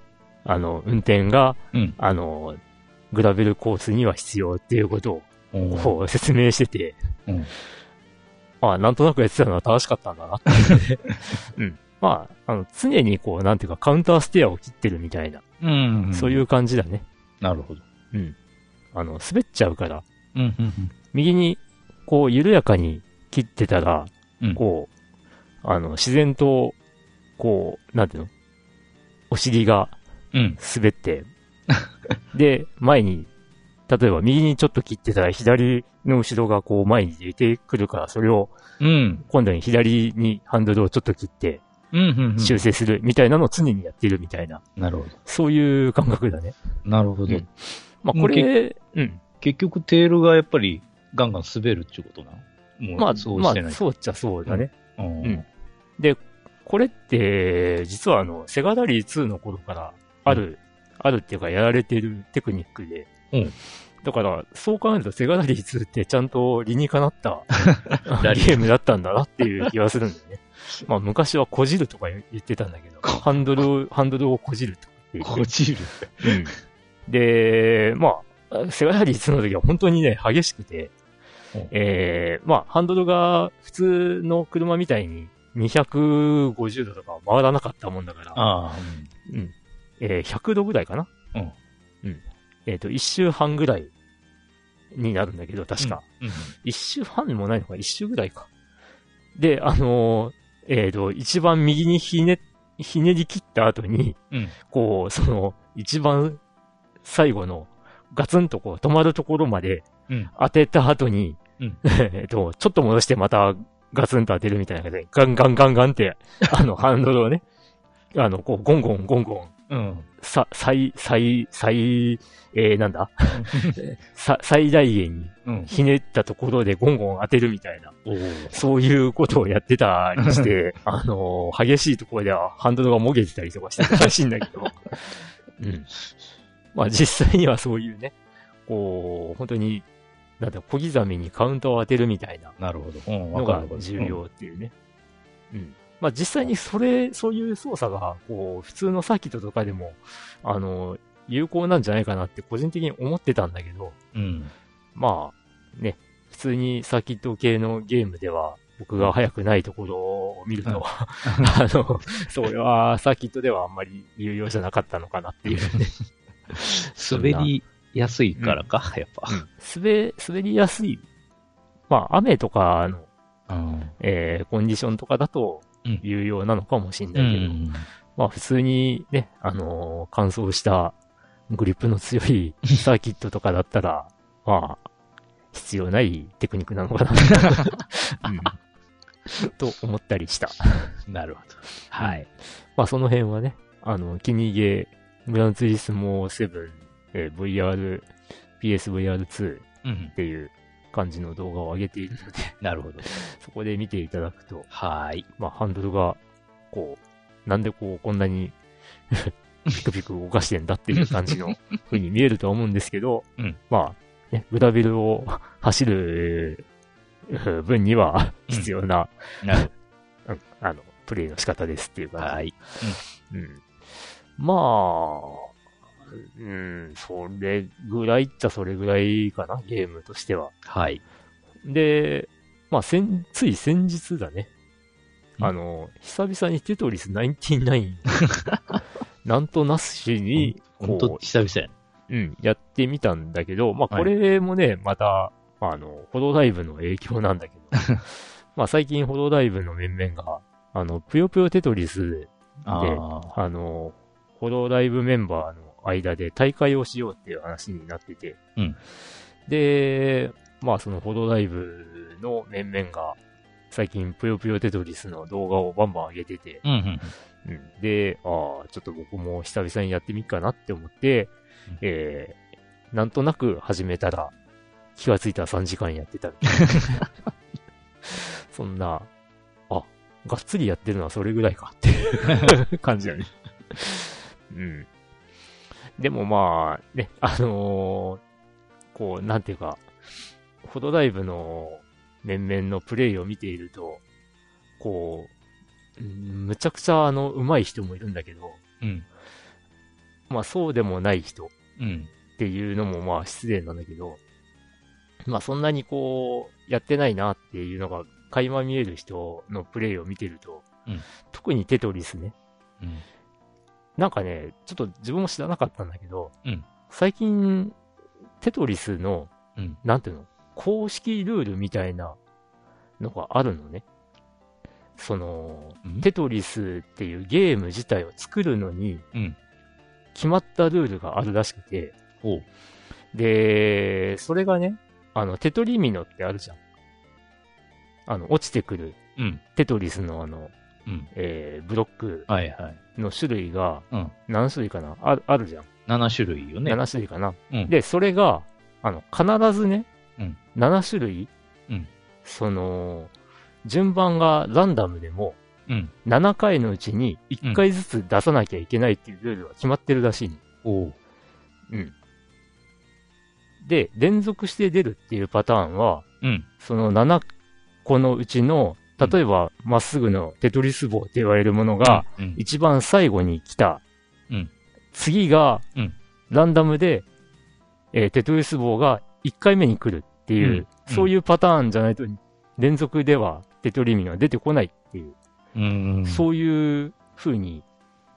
あの、運転が、うん。あの、グラベルコースには必要っていうことうん。を、こう、説明してて、うん。まあ、なんとなくやってたのは正しかったんだなって うん。まあ、あの、常にこう、なんていうか、カウンターステアを切ってるみたいな、うん。そういう感じだね。なるほど。うん。あの、滑っちゃうから、うん。うん。右に、こう、緩やかに切ってたら、うん。こう、あの、自然と、こう、なんていうの？お尻がうん。滑って、で、前に、例えば右にちょっと切ってたら左の後ろがこう前に出てくるから、それをうん。今度に左にハンドルをちょっと切ってうん。うん。修正するみたいなのを常にやってるみたいな、なるほど。そういう感覚だね。なるほど。うんまあこれ、うん。結局テールがやっぱりガンガン滑るっていうことなの？もうまあ、まそうしてない。あ、そうっちゃそうだね。うんうんで、これって、実はあの、セガラリー2の頃からある、あるっていうかやられてるテクニックで、うんだから、そう考えるとセガラリー2ってちゃんと理にかなった ゲームだったんだなっていう気がするんだよね。まあ昔はこじるとか言ってたんだけど、ハンドルを、ハンドルをこじるとか言ってこじる。うんで、まあ、セガラリー2の時は本当にね、激しくてうん、えー、まあ、ハンドルが普通の車みたいに250度とか回らなかったもんだから、ああ、うん。えー、100度ぐらいかなうん。うん。えっ、と、1周半ぐらいになるんだけど、確か。うん。一周半もないのか、一周ぐらいか。で、あのーえっ、と、一番右にひね、ひねり切った後に、うん。こう、その、一番最後の、ガツンとこう、止まるところまでうん、当てた後に、うん えっと、ちょっと戻してまた、ガツンと当てるみたいな感じで、ガンガンガンガンって、あの、ハンドルをね、あの、こう、ゴンゴンゴンゴン、うん。さ、最、最、最、えー、なんだ？さ、最大限にうん。ひねったところでゴンゴン当てるみたいな、おーそういうことをやってたりして、あのー激しいところではハンドルがもげてたりとかしてたらしいんだけど、うん。まあ実際にはそういうね、こう、本当に、なんだ、小刻みにカウントを当てるみたいななるほど。うん。のが重。要っていうね。うん。まあ実際にそれ、そういう操作が、こう、普通のサーキットとかでも、あの、有効なんじゃないかなって個人的に思ってたんだけど、うん。まあ、ね、普通にサーキット系のゲームでは、僕が早くないところを見ると、う んあの、それはサーキットではあんまり有用じゃなかったのかなっていうね。滑りやすいからか、やっぱ。滑、滑りやすい。まあ、雨とかの、うん。えーコンディションとかだとうん有用なのかもしれうないけど、ん。まあ普通にね、あのー乾燥したグリップの強い サーキットとかだったら、まあ、必要ないテクニックなのかな、うん、と思ったりした。なるほど。はい。まあその辺はね、あの、気に入げ、グランツーリスモ7、えー VR、PSVR2 うんっ。ていう感じの動画を上げているので、なるほど。そこで見ていただくと、はい。まあハンドルが、こう、なんでこう、こんなに ピクピク動かしてんだっていう感じの風に見えるとは思うんですけど、うんまあ、ね、グラベルを走るうん分には必要な、うんあの、プレイの仕方ですっていう感じ。はい。うん。まあ、うん、それぐらいっちゃそれぐらいかな、ゲームとしては。はい。で、まあ、先、つい先日だね。うんあの、久々にテトリス99 なんとなしに、ほんとこ久々やう、うん、やってみたんだけど、まあ、はいこれもね、また、あの、ホロライブの影響なんだけど、まあ、最近ホロライブの面々が、あの、ぷよぷよテトリスで。あの、ホロライブメンバーの間で大会をしようっていう話になってて。うんで、まあそのホロライブの面々が、最近ぷよぷよテトリスの動画をバンバン上げてて、うんうんうん、で、ああ、ちょっと僕も久々にやってみっかなって思って、うんえー、なんとなく始めたら、気がついたら3時間やってたみたいな。そんな、あ、がっつりやってるのはそれぐらいかっていう 感じだね。うん。でもまあ、ね、あのーこう、なんていうか、フォトライブの面々のプレイを見ていると、こう、うんむちゃくちゃあの、上手い人もいるんだけど、うん。まあそうでもない人うん。っていうのもまあ失礼なんだけど、まあそんなにこう、やってないなっていうのが垣間見える人のプレイを見てると、うん特にテトリスね、うん。なんかね、ちょっと自分も知らなかったんだけど、うん最近、テトリスの、うん。なんていうの、公式ルールみたいなのがあるのね。その、うん？テトリスっていうゲーム自体を作るのに、うん決まったルールがあるらしくて。で、それがね、あの、テトリミノってあるじゃん。あの、落ちてくるうん。テトリスのあの、うん。えー、ブロック。の種類がうん。何種類かな？ああるじゃん。7種類よね。7種類かな。うんで、それが、あの、必ずね、うん7種類、うんその、順番がランダムでも、うん。7回のうちに1回ずつ出さなきゃいけないっていうルールが決まってるらしい。うん。で、連続して出るっていうパターンは、うん。その7個のうちの、例えば、まっすぐのテトリス棒って言われるものが、うん、一番最後に来た。うん。次が、うん。ランダムで、えーテトリス棒が1回目に来るっていう、うん。そういうパターンじゃないと、連続ではテトリミノは出てこないっていう、うん。そういう風に、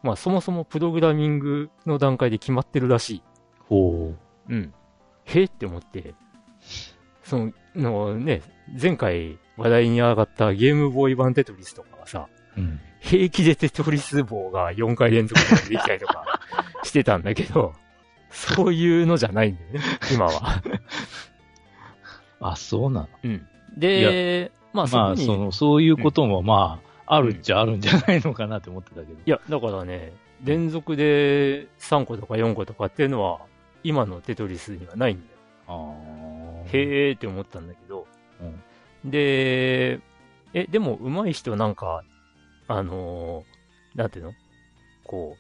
まあそもそもプログラミングの段階で決まってるらしい。ほう。ん。へえって思って、その、のね、前回話題に上がったゲームボーイ版テトリスとかはさ、う。うん。平気でテトリス棒が4回連続でできたりとか してたんだけど、そういうのじゃないんだよね、今は。あ、そうなの？うん。で、まあそまあ、その、そういうことも、まあ、あるっちゃあるんじゃないのかなって思ってたけど。いや、だからね、連続で3個とか4個とかっていうのは、今のテトリスにはないんだよ。ああ。へーって思ったんだけど、で、え、でも上手い人なんか、あのーなんていうの？こ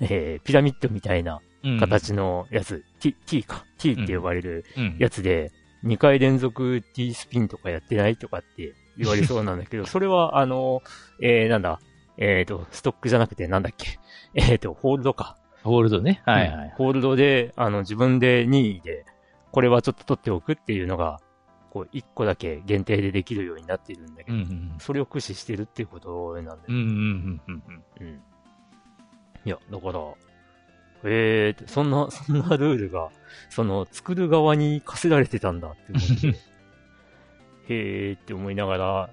う、えー、ピラミッドみたいなうん。形のやつ、T、T か、T って呼ばれるうん。やつで、2回連続 T スピンとかやってないとかって言われそうなんだけど、それはあのーえー、なんだ、えっ、と、ストックじゃなくてなんだっけ、えっ、と、ホールドか。ホールドね。はいはい。うんホールドで、あの、自分で任意で、これはちょっと取っておくっていうのが、こう、1個だけ限定でできるようになっているんだけど、うんうん。それを駆使してるっていうことなんだよ。うんうんうんうんうん。うん。いや、だから、えーって、そんな、そんなルールが、その、作る側に課せられてたんだって思って、へーって思いながら、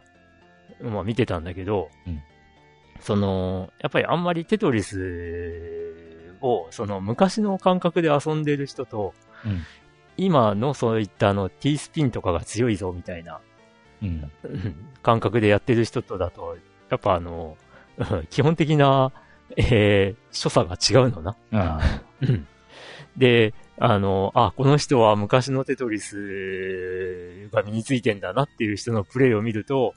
まあ見てたんだけど、うんその、やっぱりあんまりテトリスを、その昔の感覚で遊んでる人と、うん今のそういったあの T スピンとかが強いぞみたいなうん。うん感覚でやってる人とだと、やっぱあの、う ん基本的な、えー、所作が違うのな。あうんで、あの、あ、この人は昔のテトリスが身についてんだなっていう人のプレイを見ると、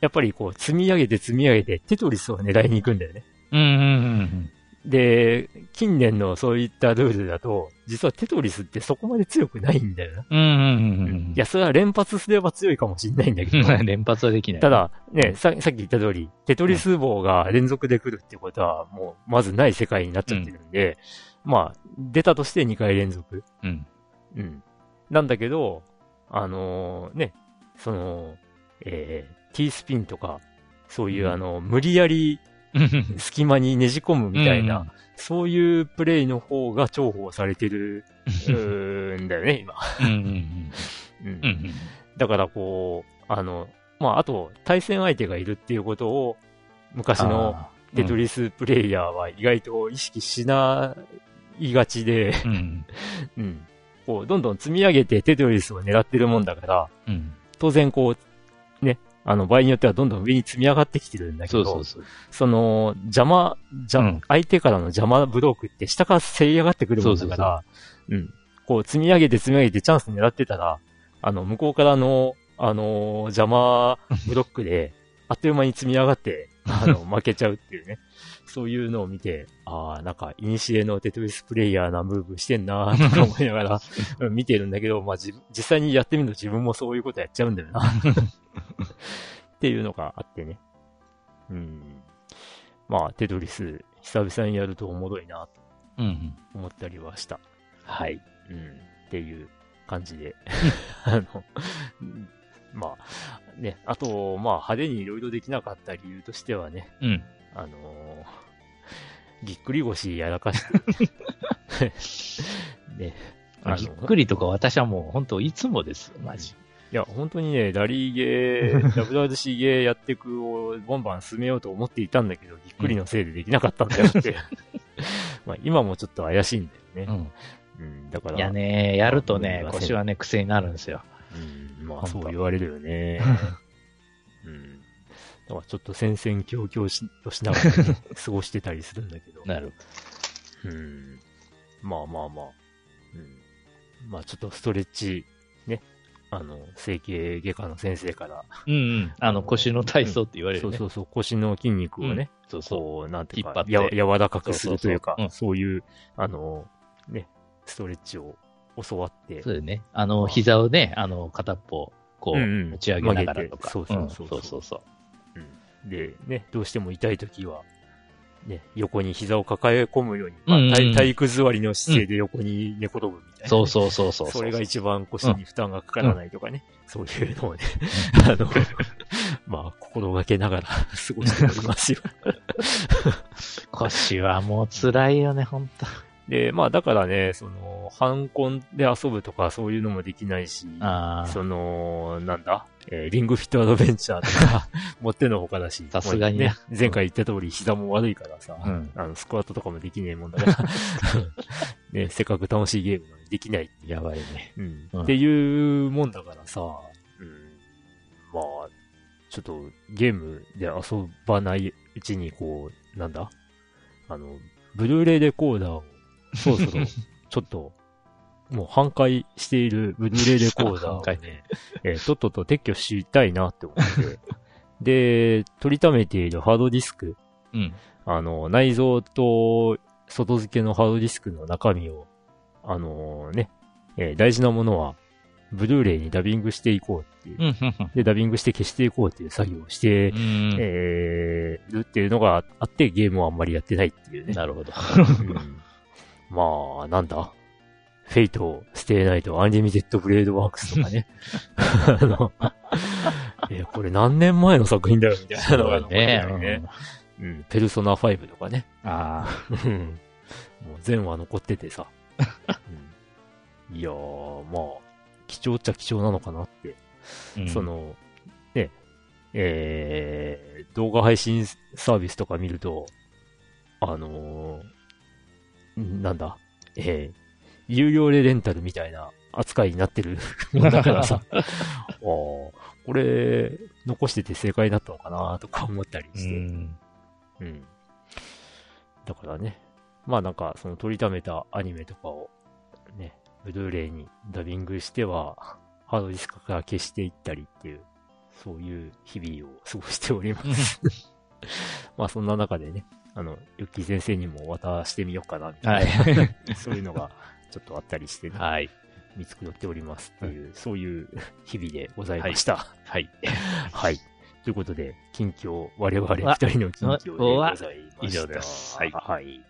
やっぱりこう積み上げて積み上げてテトリスを狙いに行くんだよね。うんうんうんで、近年のそういったルールだと、実はテトリスってそこまで強くないんだよな。うん。うんうんうんうん。いや、それは連発すれば強いかもしんないんだけど、連発はできない。た、だ、ね、ささっき言った通り、テトリス棒が連続で来るってことは、もう、まずない世界になっちゃってるんで、まあ、出たとして2回連続。うん。うん。なんだけど、あのーね、その、えー、T スピンとか、そういう、うんあの、無理やり隙間にねじ込むみたいな、そういうプレイの方が重宝されてる、んだよね、今。だからこう、あの、まあ、あと、対戦相手がいるっていうことを、昔のテトリスプレイヤーは意外と意識しないがちで、うん。うん。こう、どんどん積み上げてテトリスを狙ってるもんだから、うん。当然こう、ね、あの、場合によってはどんどん上に積み上がってきてるんだけど、そうそうそう。その、邪魔、じゃ、うん相手からの邪魔ブロックって下からせり上がってくるもんだから、うん。こう積み上げて積み上げてチャンス狙ってたら、あの、向こうからの、あのー邪魔ブロックで、あっという間に積み上がって、あの、負けちゃうっていうね。そういうのを見て、ああ、なんか、イニシエのテトリスプレイヤーなムーブしてんなーとか思いながら、うん見てるんだけど、まあ、じ実際にやってみると自分もそういうことやっちゃうんだよな。っていうのがあってね。うん。まあ、テトリス、久々にやるとおもろいなとうんうん。思ったりはした。はい。うん。っていう感じで。あの、うんまあ、ね、あと、まあ、派手にいろいろできなかった理由としてはね、うん。あのーぎっくり腰やらかして。ね。あぎっのくりとか私はもう本当いつもですよ、マジ。いや、本当にね、ラリーゲー、WRC ゲーやっていくをボンバン進めようと思っていたんだけど、ぎっくりのせいでできなかったんだよって。まあ、今もちょっと怪しいんだよね。うん。うん、だから。いやね、やるとねうん、腰はね、癖になるんですよ。うん、まあ、そう言われるよね。うん。だからちょっと戦々恐々しとしながら、ね、過ごしてたりするんだけど。なる。うん。まあまあまあ。うん。まあちょっとストレッチ、ね。あの、整形外科の先生から、うんうん。あの、腰の体操って言われるね。そうそうそう、腰の筋肉をね、そうそう。こう、なんていうか引っ張っ、てや柔らかくするというか、そうそうそういう、あの、ね、ストレッチを教わって、そうだよね。あの、膝をね、あの、片っぽ、こう、うんうん持ち上げながらとか。うそうそううんそうそうそう。うんで、ね、どうしても痛いときは、ね、横に膝を抱え込むように、まあうんうんうん体体育座りの姿勢で横に寝転ぶみたいな。そうそうそうそう。それが一番腰に負担がかからないとかね。そういうのをね、あの、まあ、心がけながら過ごしておりますよ。腰はもう辛いよね、ほんと。で、まあ、だからね、その、ハンコンで遊ぶとかそういうのもできないし、ああ。その、なんだ、えーリングフィットアドベンチャーとか、持ってのほかだし。さすがにねね。前回言った通り膝も悪いからさ、うんあの、スクワットとかもできねえもんだから、ね、せっかく楽しいゲームなのにできないやばいね。うんうんっていうもんだからさ、うん、まあ、ちょっとゲームで遊ばないうちにこう、なんだ？あの、ブルーレイレコーダーをそろそろ ちょっと、もう半壊しているブルーレイレコーダーを半ね、えーとっとと撤去したいなって思って、で、取りためているハードディスク、うん。あの、内蔵と外付けのハードディスクの中身を、あのね、えー大事なものは、ブルーレイにダビングしていこうっていう。で、ダビングして消していこうっていう作業をして、うん。えー、るっていうのがあって、ゲームをあんまりやってないっていうね。なるほど。うんまあ、なんだ？フェイト、ステイナイト、アンリミテッドブレードワークスとかね。あの、えーこれ何年前の作品だよみたいなのが残ってたりね。うん、ペルソナ5とかね。うんあうんもう全話残っててさ。うんいやー、まあ、貴重っちゃ貴重なのかなって。あ。うんそ、の、ね、えー、動画配信サービスとか見ると、あのーんなんだ、えー、有料でレンタルみたいな扱いになってるもん だからさ、あーこれ、残してて正解だったのかなとか思ったりうして。ん。うん。だからね。まあなんか、その取りためたアニメとかを、ね、ブルーレイにダビングしては、ハードディスクから消していったりっていう、そういう日々を過ごしております。まあそんな中でね、あの、ユッキー先生にも渡してみようかな、みたはいな、そういうのがちょっとあったりしてね、はい。見繕っておりますっていう、そういう日々でございました。はい。はい。ということで、近況、我々二人の近況でございました。以上ですはいはい。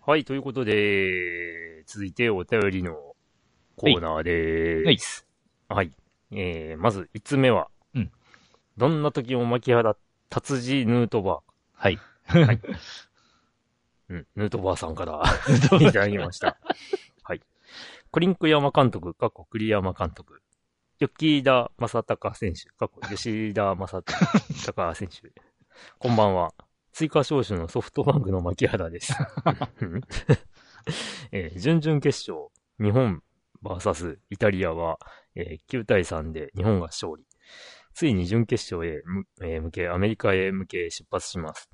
はい、ということで、続いてお便りのコーナーでーす。はい。えー、まず、5つ目は、うんどんな時も牧原達治ヌートバはい。ー。はい。うん、ヌートバーさんから いただきました。はい。クリンク山監督、過去栗山監督。吉田正隆選手、過去吉田正隆 選手。こんばんは。追加招集のソフトバンクの牧原です。う んえー準々決勝、日本 VS イタリアは、えー9対3で日本が勝利。ついに準決勝へむ、えー向け、アメリカへ向け出発します。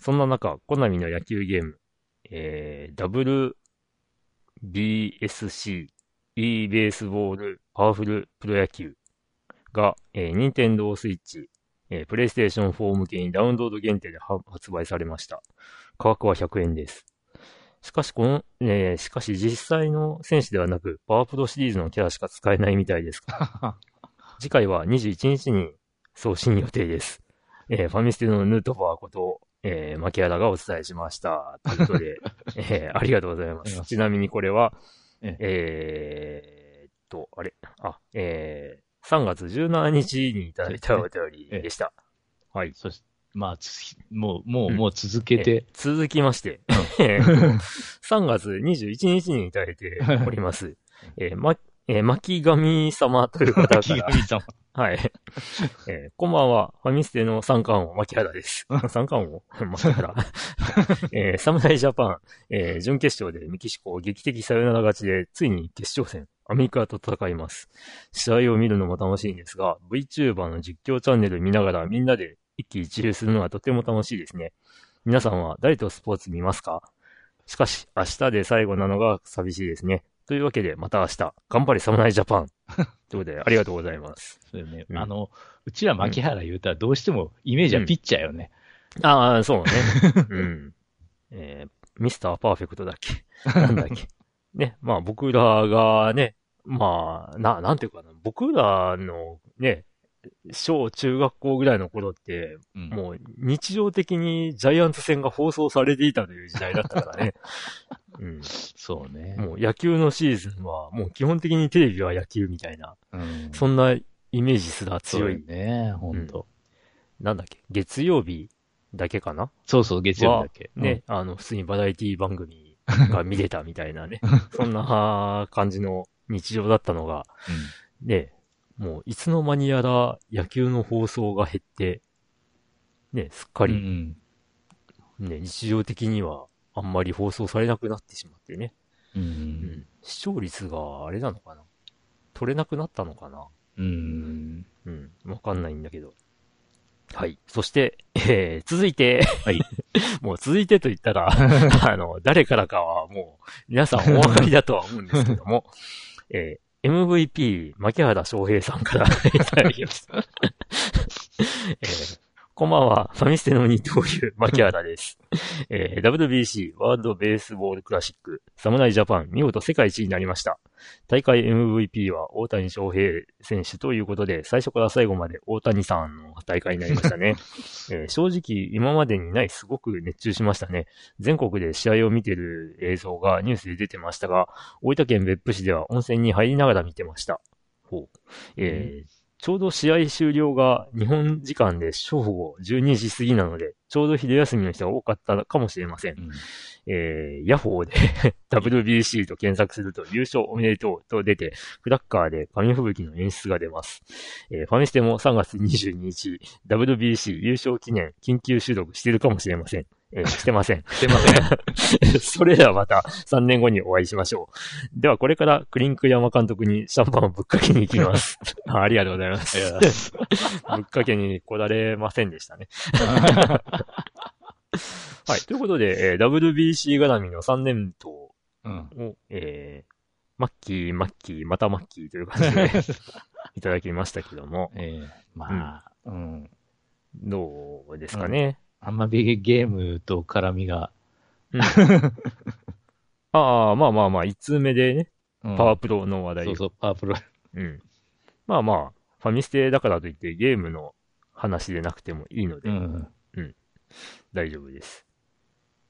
そんな中、コナミの野球ゲーム、えー WBSC、e ベースボールパワフルプロ野球が、えー、任天堂スイッチ、えー、プレイステーション4向けにダウンロード限定で発売されました。価格は100円です。しかし、この、えーしかし実際の選手ではなく、パワープロシリーズのキャラしか使えないみたいです。次回は21日に送信予定です。えーファミステのヌートバーこと、えー、マキアラがお伝えしました。ということで、えーありがとうございます。ちなみにこれは、ええーっと、あれ、あ、えー、3月17日にいただいたお便りでした。はい。そして、まあ、つもう、もう、うんもう続けて、続きまして、えー3月21日にいただいております。えー、ま、えー、巻神様という方か木ら、神様。はい。えーこんばんは。ファミステの三冠王、牧原です。三冠王？牧原。えー、侍ジャパン、えー準決勝でメキシコを劇的サヨナラ勝ちで、ついに決勝戦、アメリカと戦います。試合を見るのも楽しいんですが、VTuber の実況チャンネル見ながらみんなで一喜一憂するのはとても楽しいですね。皆さんは誰とスポーツ見ますか？しかし、明日で最後なのが寂しいですね。というわけで、また明日、頑張れ侍ジャパン。ということで、ありがとうございます。そうよねうんあの、うちは牧原言うたらどうしてもイメージはピッチャーよね。ああ、そうね。うん。えー、ミスターパーフェクトだっけ？なんだっけ？ね、まあ僕らがね、まあ、な、なんていうかな、僕らのね、小中学校ぐらいの頃って、うんもう日常的にジャイアンツ戦が放送されていたという時代だったからね。うん。そうね。もう野球のシーズンは、もう基本的にテレビは野球みたいな、うんそんなイメージすら強い。ね、ほんと。なんだっけ？月曜日だけかな？そうそう、月曜日だけ。ね、あの、普通にバラエティ番組が見れたみたいなね、そんな感じの日常だったのが、ね、もういつの間にやら野球の放送が減って、ね、すっかうん。うり、んね、日常的にはあんまり放送されなくなってしまってね、うん。う。うんん、視聴率があれなのかな？取れなくなったのかな？うん。うん、わかんないんだけど。はい。そして、えー、続いて、はい。もう続いてと言ったら、あの、誰からかはもう、皆さんお分かりだとは思うんですけども、えー MVP、牧原翔平さんからいただきました。えーこんばんは、ファミステの二刀流、牧原です。えー WBC、ワールドベースボールクラシック、侍ジャパン、見事世界一になりました。大会 MVP は大谷翔平選手ということで、最初から最後まで大谷さんの大会になりましたね。えー正直、今までにないすごく熱中しましたね。全国で試合を見てる映像がニュースで出てましたが、大分県別府市では温泉に入りながら見てました。ほう。えーちょうど試合終了が日本時間で正午12時過ぎなので、ちょうど昼休みの人が多かったかもしれません。うんえー、ヤホーで WBC と検索すると優勝おめでとうと出て、クラッカーで紙吹雪の演出が出ます。えーファミステも3月22日、WBC 優勝記念緊急収録してるかもしれません。えーしてません。すいません。それではまた3年後にお会いしましょう。ではこれからクリンク山監督にシャンパンをぶっかけに行きます。あありがとうございます。ぶっかけに来られませんでしたね。はい。ということで、えー WBC 絡みの3年頭うん。を、えー、マッキー、マッキー、またマッキーという感じでいただきましたけども、ええまあ、うん。どうですかね。あんまりゲームと絡みが、うん ああ、まあまあまあ、1通目でね、うんパワープロの話題をそうそう、パワープロ。うん。まあまあ、ファミステだからといってゲームの話でなくてもいいので、うん。大丈夫です。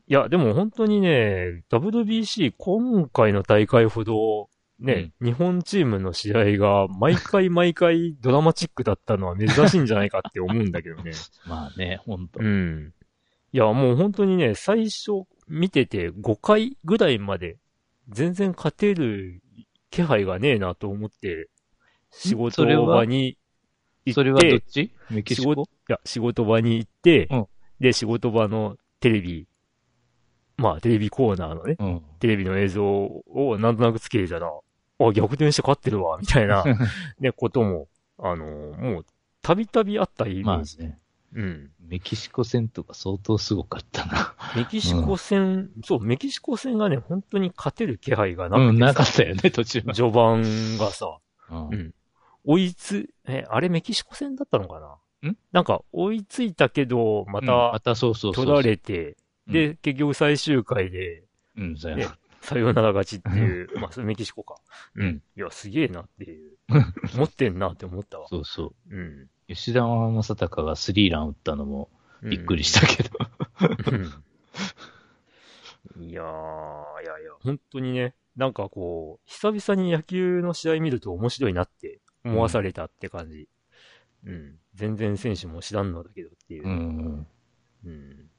いや、でも本当にね、WBC 今回の大会ほど、ね、日本チームの試合が毎回毎回ドラマチックだったのは珍しいんじゃないかって思うんだけどね。まあね、ほんとう。ん。いや、もう本当にね、最初見てて5回ぐらいまで全然勝てる気配がねえなと思って、仕事場に行って、それはどっち？メキシ仕事コいや、仕事場に行って、うんで、仕事場のテレビまあ、テレビコーナーのね、うん。テレビの映像をなんとなくつけてたら、あ、逆転して勝ってるわ、みたいな、ね、ことも、あの、もう、たびたびあったイメまあージ。ね、うん。メキシコ戦とか相当すごかったな。メキシコ戦、そう、メキシコ戦がね、本当に勝てる気配がなくてさ、うん、なかったよね、途中は。序盤がさ、うんうん追いつ、え、あれメキシコ戦だったのかな？ん？んなんか、追いついたけど、まうんまた、たそうそうそう。取られて、うんで、結局最終回で、うん、そうや。さようなら勝ちっていう、まあ、それメキシコか。うん。いや、すげえなっていう。持ってんなって思ったわ。そうそう。うん。吉田正尚がスリーラン打ったのもびっくりしたけど。うん。いやー、いやいや、本当にね、なんかこう、久々に野球の試合見ると面白いなって思わされたって感じ。うん。全然選手も知らんのだけどっていう。うん。うん。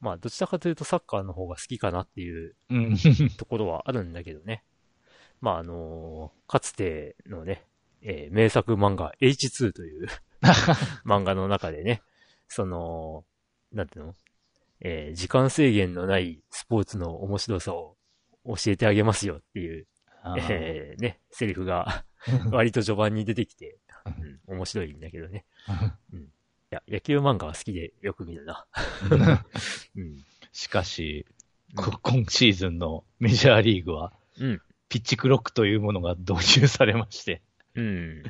まあ、どちらかというとサッカーの方が好きかなっていううん。ところはあるんだけどね。まあ、あのーかつてのね、えー名作漫画 H2 という 漫画の中でね、その、なんていうの？えー時間制限のないスポーツの面白さを教えてあげますよっていう、えーね、セリフが 割と序盤に出てきて、うん、面白いんだけどね。いや、野球漫画は好きでよく見るな。うん。しかし、こ今シーズンのメジャーリーグは、うん。ピッチクロックというものが導入されまして。うん。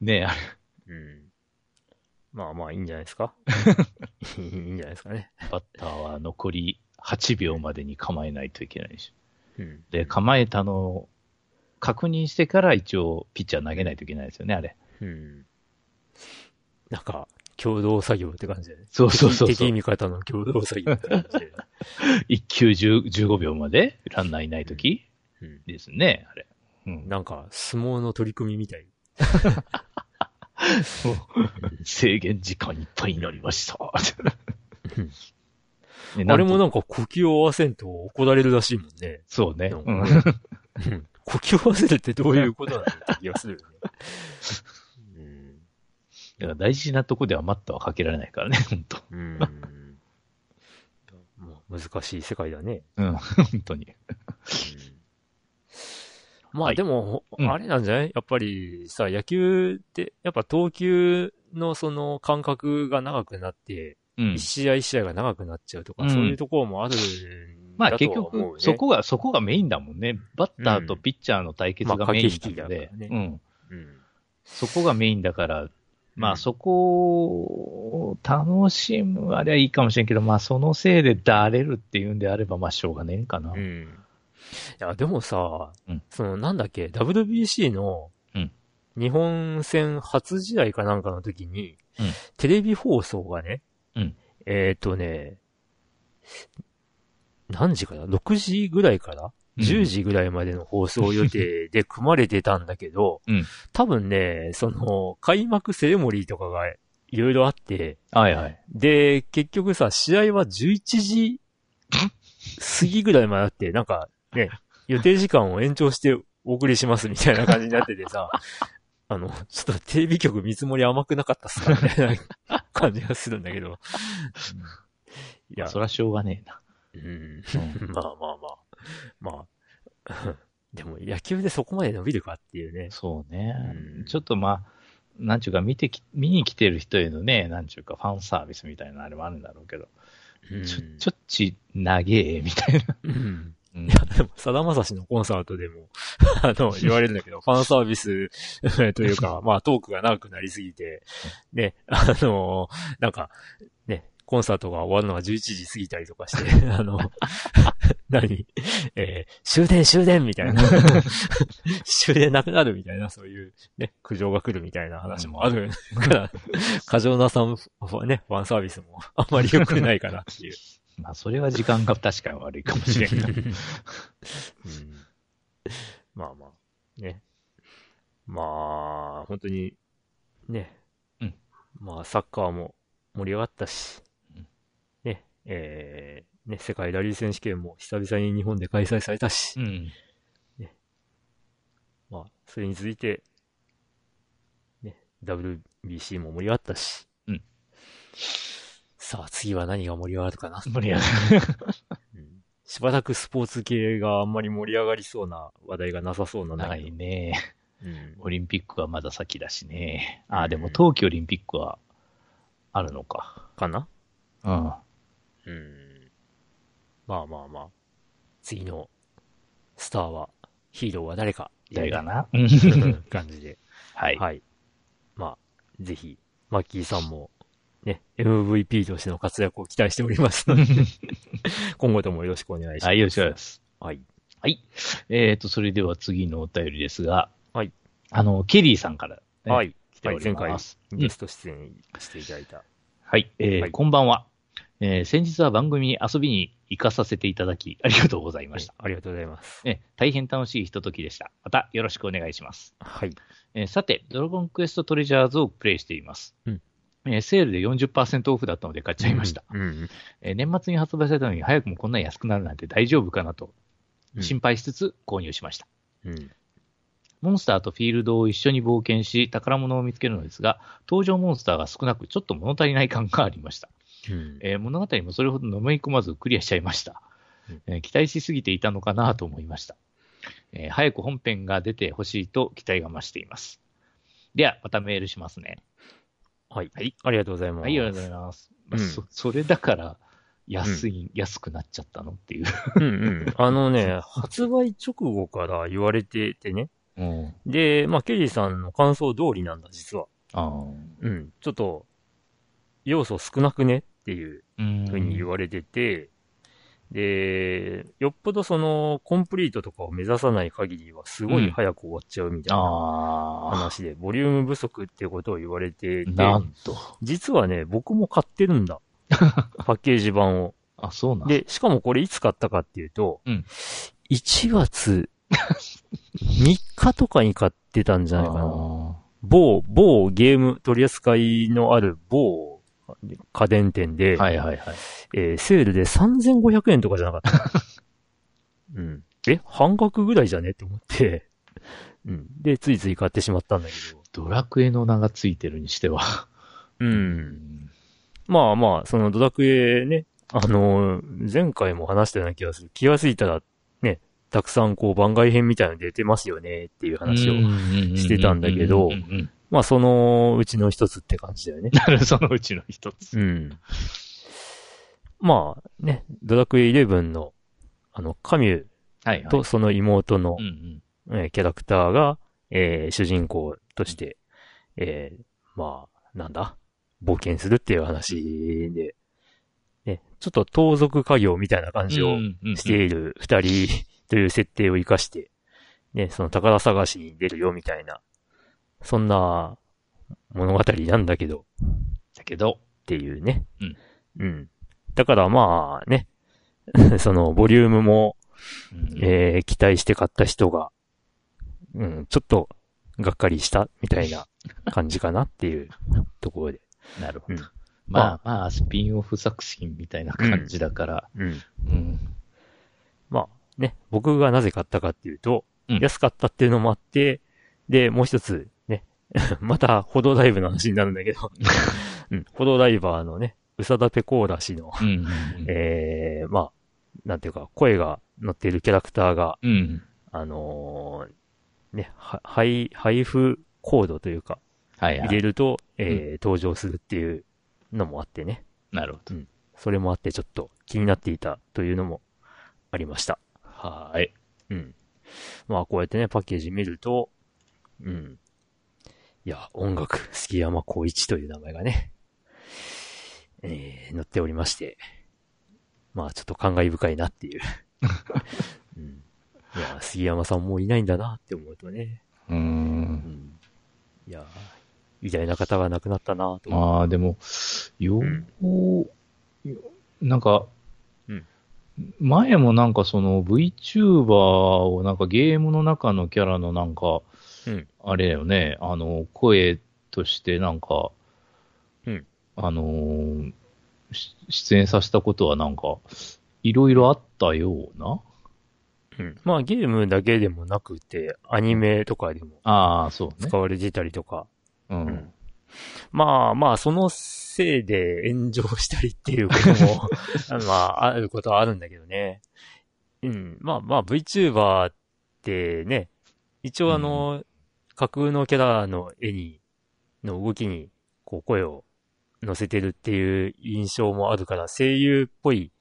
ねあれ、うん。まあまあいいんじゃないですか？いいんじゃないですかね。バッターは残り8秒までに構えないといけないし。うん。で、構えたのを確認してから一応ピッチャー投げないといけないですよね、あれ。うん。なんか、共同作業って感じだよね。そうそうそう敵敵味方の共同作業って感じで。1球10 15秒までランナーいないときうん。ですね、あれ。うん。なんか、相撲の取り組みみたい。制限時間いっぱいになりました。あれもなんか呼吸を合わせんと怒られるらしいもんね。そうね。呼吸を合わせるってどういうことなんだって気がするよね。うんだから大事なとこでは待ったはかけられないからね、本当うん。もう難しい世界だね。うん、本当に。まあはいでも、うんあれなんじゃない？やっぱりさ、野球って、やっぱ投球のその間隔が長くなって、うん一。試合一試合が長くなっちゃうとか、うんそういうところもあるんまあ結局、そこが、そこがメインだもんね。バッターとピッチャーの対決まあがメインだので、ね。そこがメインだから、まうんあそこを楽しむあれはいいかもしれんけど、まあそのせいでだれるっていうんであれば、まあしょうがねえんかな。うん。いや、でもさ、うんそのなんだっけ、WBC のうん日本戦初試合かなんかの時に、うんテレビ放送がね、うんえっ、とね、何時かな ?6 時ぐらいから？うん10時ぐらいまでの放送予定で組まれてたんだけど、うん多分ね、その、開幕セレモニーとかがいろいろあって、はいはい。で、結局さ、試合は11時過ぎぐらいまであって、なんかね、予定時間を延長してお送りしますみたいな感じになっててさ、あの、ちょっとテレビ局見積もり甘くなかったっすかみたいな感じがするんだけど。うんいや、そらしょうがねえな。うん、うん まあまあまあ。まあ、でも野球でそこまで伸びるかっていうね。そうね。うんちょっとまあ、なんちゅうか見てき、見に来てる人へのね、なんちゅうかファンサービスみたいなあれもあるんだろうけど、うんちょ、ちょっち長え、みたいな。うんうんいや、でも、さだまさしのコンサートでも、あの、言われるんだけど、ファンサービスというか、まあ、トークが長くなりすぎて、ね、あの、なんか、ね、コンサートが終わるのが11時過ぎたりとかして、あの、何？えー終電終電みたいな。終電なくなるみたいな、そういう、ね、苦情が来るみたいな話もあるから、過剰なさん、ね、ファンサービスもあんまり良くないかなっていう。まあ、それは時間が確かに悪いかもしれんな。うんまあまあ、ね。まあ、本当に、ね。うんまあ、サッカーも盛り上がったしえー、ね、世界ラリー選手権も久々に日本で開催されたし、うん。まあ、それに続いて、ね、WBC も盛り上がったし、うんさあ、次は何が盛り上がるかな。盛り上がる。うんしばらくスポーツ系があんまり盛り上がりそうな話題がなさそうなないね。うん。オリンピックはまだ先だしね。ああ、でもうん冬季オリンピックはあるのか。かな？うん。うん。まあまあまあ。次のスターは、ヒーローは誰か。誰かな感じで。はい。はい。まあ、ぜひ、マッキーさんも、ね、MVP としての活躍を期待しておりますので、今後ともよろしくお願いします。はい、よろしくお願いします。はい。はい。えっ、と、それでは次のお便りですが、はい。あの、ケリーさんから、ね、はい。来ております。前回、ゲスト出演していただいた。はい、えーはいこんばんは。えー先日は番組に遊びに行かさせていただき、ありがとうございました。ありがとうございます。ね、大変楽しいひとときでした。またよろしくお願いします。はい。えーさて、ドラゴンクエストトレジャーズをプレイしています。うんえーセールで40%オフだったので買っちゃいました。うん。うんえー年末に発売されたのに早くもこんなに安くなるなんて大丈夫かなとうん心配しつつ購入しました。うん。モンスターとフィールドを一緒に冒険し、宝物を見つけるのですが、登場モンスターが少なく、ちょっと物足りない感がありました。うん。えー物語もそれほどのめり込まずクリアしちゃいましたうん。えー期待しすぎていたのかなと思いました。えー早く本編が出てほしいと期待が増しています。では、またメールしますね。はい。はい。ありがとうございます。はい、ありがとうございます。まあうんそそれだから、安い、安くなっちゃったのっていう。うんうん。あのね、発売直後から言われててね。うん。で、まあ、ケリーさんの感想通りなんだ、実は。ああ。うん。ちょっと、要素少なくねっていううん。ふうに言われてて、で、よっぽどその、コンプリートとかを目指さない限りは、すごい早く終わっちゃうみたいな。話で、ボリューム不足っていうことを言われてて、なんと。実はね、僕も買ってるんだ。パッケージ版を。あ、そうなんで、しかもこれいつ買ったかっていうと、うん1月 3日とかに買ってたんじゃないかな。あ某、某ゲーム取り扱いのある某家電店で、ーはいはいはい。えーセールで3500円とかじゃなかった。うん。え半額ぐらいじゃね？って思って、うん。で、ついつい買ってしまったんだけど。ドラクエの名がついてるにしては。うん。まあまあ、そのドラクエね、あのー前回も話したような気がする。気がついたら、ね、たくさんこう番外編みたいなの出てますよねっていう話を。してたんだけどまあそのうちの一つって感じだよね。なるそのうちの一つ。うん。まあね、ドラクエ11の、あの、カミュ。とその妹の。えーキャラクターが、えー主人公として、えーまあ、なんだ？冒険するっていう話で、ね、ちょっと盗賊家業みたいな感じをしている二人という設定を活かして、ね、その宝探しに出るよみたいな、そんな物語なんだけど、だけど、っていうね。うん。うん。だからまあね、そのボリュームも、うんえー期待して買った人が、うん、ちょっとがっかりしたみたいな 感じかなっていうところで。なるほどうん。まあまあ、スピンオフ作品みたいな感じだから、うん。うん。まあね、僕がなぜ買ったかっていうと、うん安かったっていうのもあって、で、もう一つね、また、歩道ダイブの話になるんだけど、うん、歩道ダイバーのね、宇佐田ペコーラ氏の、うん。えー、まあ、なんていうか、声が乗っているキャラクターが、うん。あのーね、は配、配布コードというか、はいはい。入れると、えー登場するっていうのもあってね。なるほど。それもあってちょっと気になっていたというのもありました。はーい。うん。まあこうやってね、パッケージ見ると、うん。いや、音楽、杉山光一という名前がね、えー、載っておりまして、まあちょっと感慨深いなっていう。うん。いや、杉山さんもういないんだなって思うとね。うー。うんん。いや、偉大な方が亡くなったなと。まあでも、よう、なんか、うん前もなんかその VTuber をなんかゲームの中のキャラのなんか、うんあれだよね、あの、声としてなんか、うんあの出演させたことはなんか、いろいろあったような？うん。まあゲームだけでもなくて、アニメとかでもああ、そうね使。われてたりとか、うん。うんまあまあ、そのせいで炎上したりっていうことも、あ のまあ、あることはあるんだけどね。うん。まあまあ VTuber ってね、一応あの、架空のキャラの絵に、の動きに、こう声を乗せてるっていう印象もあるから、声優っぽい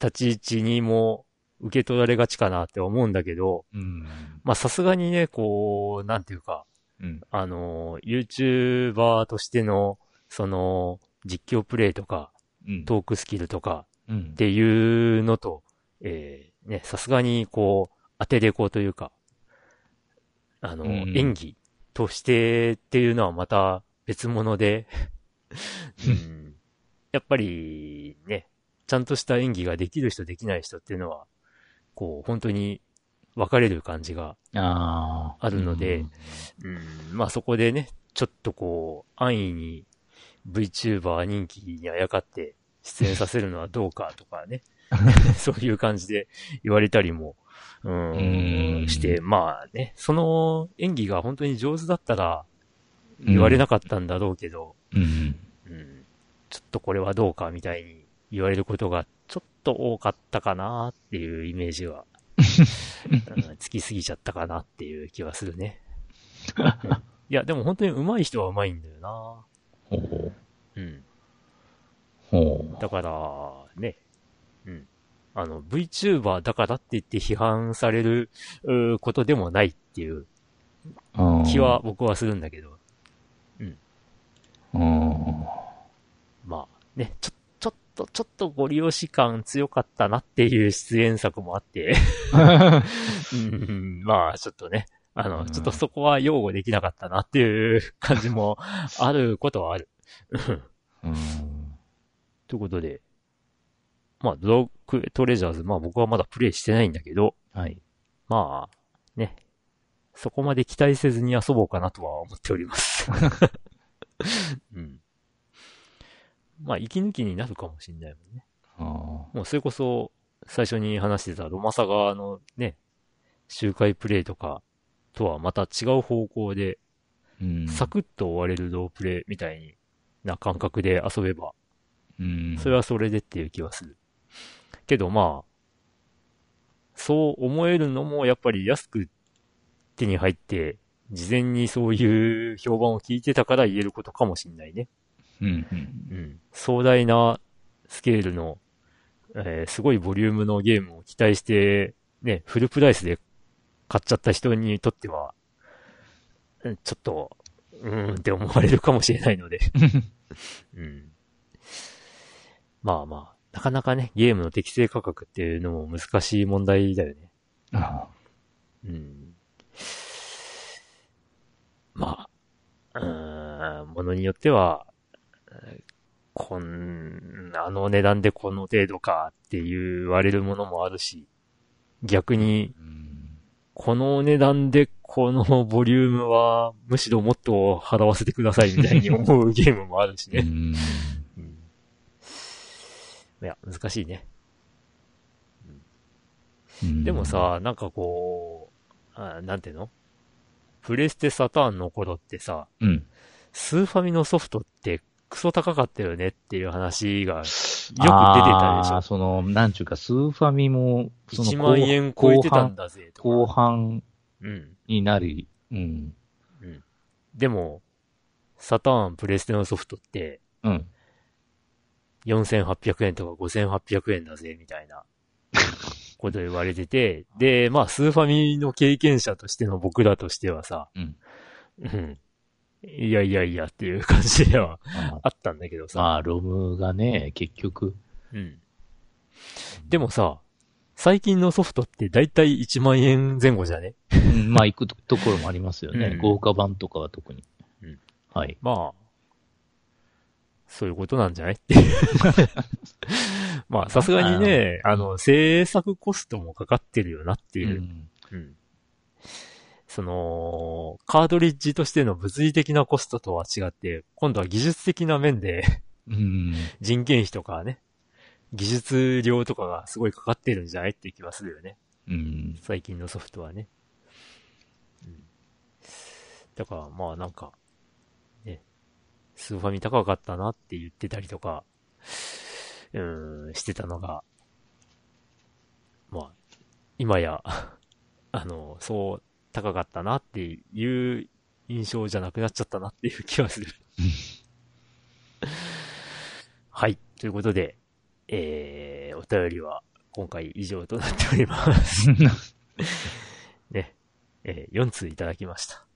立ち位置にも受け取られがちかなって思うんだけど、うん。まあさすがにね、こう、なんていうか、うん。あの、YouTuber としての、その、実況プレイとか、うん。トークスキルとかうんっ。ていうのと、えー、ね、さすがにこう、当てれこというか、あの、うん演技としてっていうのはまた別物で、うん、やっぱりね、ちゃんとした演技ができる人できない人っていうのは、こう、本当に分かれる感じがあるのでうん、まあそこでね、ちょっとこう、安易に VTuber 人気にあやかって出演させるのはどうかとかね、そういう感じで言われたりも、う、うんんして、まあね、その演技が本当に上手だったら言われなかったんだろうけど、うん。うん、ちょっとこれはどうかみたいに言われることがちょっと多かったかなっていうイメージは、う んつきすぎちゃったかなっていう気はするね。いや、でも本当に上手い人は上手いんだよな。ほううん。ほう。だから、ね。うん。あの、VTuber だからって言って批判されることでもないっていう。気は僕はするんだけど。うん。まあ、ね、ちょ、ちょっと、ちょっとご利用し感強かったなっていう出演作もあって、うん、まあ、ちょっとね、あの、うんちょっとそこは擁護できなかったなっていう感じもあることはある。うん。ということで、まあ、ドラッグトレジャーズ、まあ僕はまだプレイしてないんだけど、はい。まあ、ね、そこまで期待せずに遊ぼうかなとは思っております。うん。まあ、息抜きになるかもしれないもんね。あもうそれこそ、最初に話してたロマサガのね、周回プレイとかとはまた違う方向で、うん。サクッと終われるロープレイみたいな感覚で遊べば、うん。それはそれでっていう気はする。けどまあ、そう思えるのもやっぱり安く手に入って、事前にそういう評判を聞いてたから言えることかもしんないね。うん。うん。うん。壮大なスケールの、えーすごいボリュームのゲームを期待して、ね、フルプライスで買っちゃった人にとっては、うんちょっと、うーんって思われるかもしれないので。うん。まあまあ、なかなかね、ゲームの適正価格っていうのも難しい問題だよね。あうん。まあ、うーん、ものによっては、えーこん、あの値段でこの程度かって言われるものもあるし、逆に、うん。この値段でこのボリュームは、むしろもっと払わせてくださいみたいに思うゲームもあるしね。うん。うんいや、難しいね。うんでも、さ、なんかこう、あなんていうの？プレステサターンの頃ってさ、うん。スーファミのソフトってクソ高かったよねっていう話がよく出てたでしょ。その、なんちゅうか、スーファミも、その1万円超えてたんだぜとか。後半うん。になり、うん。でも、サターンプレステのソフトってうん。4800円とか5800円だぜみたいな こと言われてて、で、まあスーファミの経験者としての僕らとしてはさ、うん。うん。いやいやいやっていう感じではああったんだけどさ。まあ、ロムがね、結局。うん。でもさ、最近のソフトってだいたい1万円前後じゃね？うんまあ、行くとところもありますよね。うん豪華版とかは特に。うんはい。まあ、そういうことなんじゃないっていう。まあ、さすがにね、あの、制作コストもかかってるよなっていう。ん。うん。その、カートリッジとしての物理的なコストとは違って、今度は技術的な面でうん。人件費とかね、技術量とかがすごいかかってるんじゃないって気はするよね。うん。最近のソフトはね。うん。だから、まあなんか、ね、スーファミ高かったなって言ってたりとか、うーん、してたのが、まあ、今や、あの、そう高かったなっていう印象じゃなくなっちゃったなっていう気がする。はい。ということで、えー、お便りは今回以上となっております。ね。えー、4通いただきました。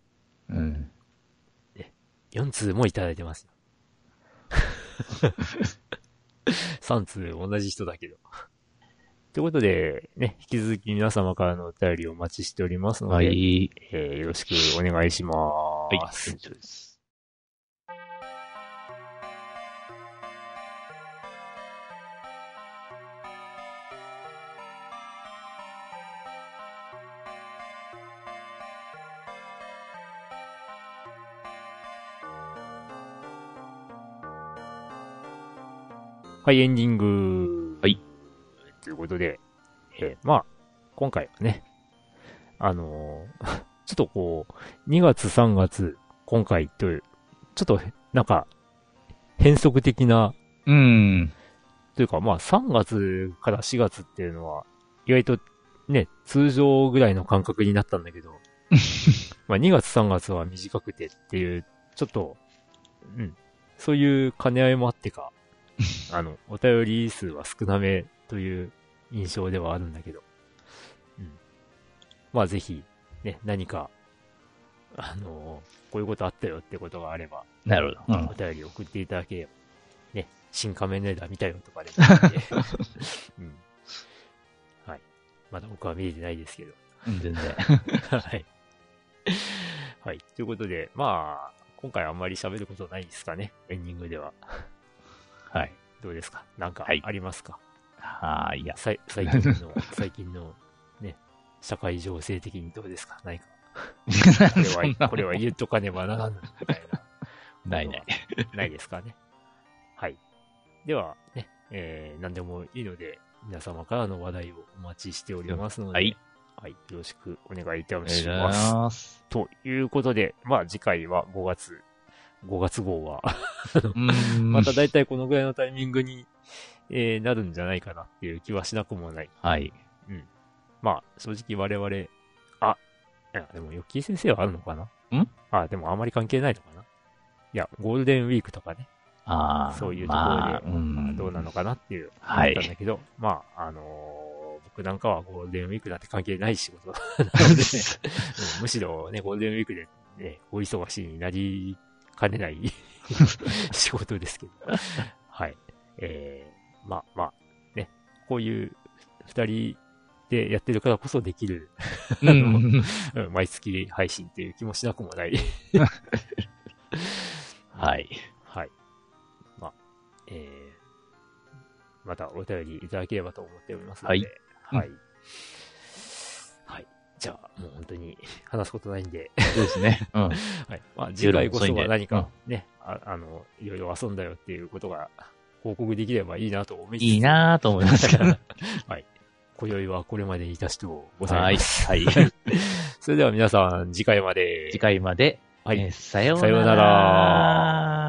うん。4通もいただいてます。3通同じ人だけど。ということで、ね、引き続き皆様からのお便りをお待ちしておりますので、はい。えーよろしくお願いしまはい。す。そうです。はい、エンディング。はい。ということで、えーまあ、今回はね、あのー ちょっとこう、2月3月、今回という、ちょっと、なんか、変則的な、うん。というかまあ3月から4月っていうのは、意外とね、通常ぐらいの感覚になったんだけど、まあ2月3月は短くてっていう、ちょっと、うん、そういう兼ね合いもあってか、あの、お便り数は少なめという印象ではあるんだけど、うん。まあぜひ、ね、何か、あのこういうことあったよってことがあれば、なるほど。うんお。便り送っていただければ、ね、新仮面ライダー見たよとかでもいいんで、うん。はい。まだ僕は見れてないですけど。うん全然。はい。はい。ということで、まあ、今回あんまり喋ることないですかね、エンディングでは。はい。どうですか？なんかはいありますか、はーい。いや、さい最近の、最近の、ね、社会情勢的にどうですか？何か。これは、これは言っとかねばならぬ、みたいな。ないない。ないですかね。はい。では、ね、えー、何でもいいので、皆様からの話題をお待ちしておりますので、はい。はい。よろしくお願いいたしします。ます。ということで、まあ次回は5月、5月号は、うん。また大体このぐらいのタイミングに、えーなるんじゃないかなっていう気はしなくもない。はい。まあ、正直我々、あ、いや、でも、ヨッキー先生はあるのかな？ん？あ、でもあまり関係ないのかな？いや、ゴールデンウィークとかね、ああ。そういうところでまあうん。どうなのかなっていう、はい思ったんだけど、まあ、あのー僕なんかはゴールデンウィークなんて関係ない仕事なので、うんむしろね、ゴールデンウィークでね、お忙しいになりかねない仕事ですけど。はい。えー、まあまあ、ね、こういう二人でやってるからこそできる、うん。うん毎月配信っていう気もしなくもない。はい。はい。まあ、えー、またお便りいただければと思っておりますので、はい。はい。じゃあ、もう本当に 話すことないんで、そうですね。うん。はい。まあ、次回こそは何かね、ああの、いろいろ遊んだよっていうことが報告できればいいなと思いいいなぁと思いますけど。はい。今宵はこれまでにいたしとございはい。ます。はい。それでは皆さん、次回まで。次回まで、はいえーさようさようなら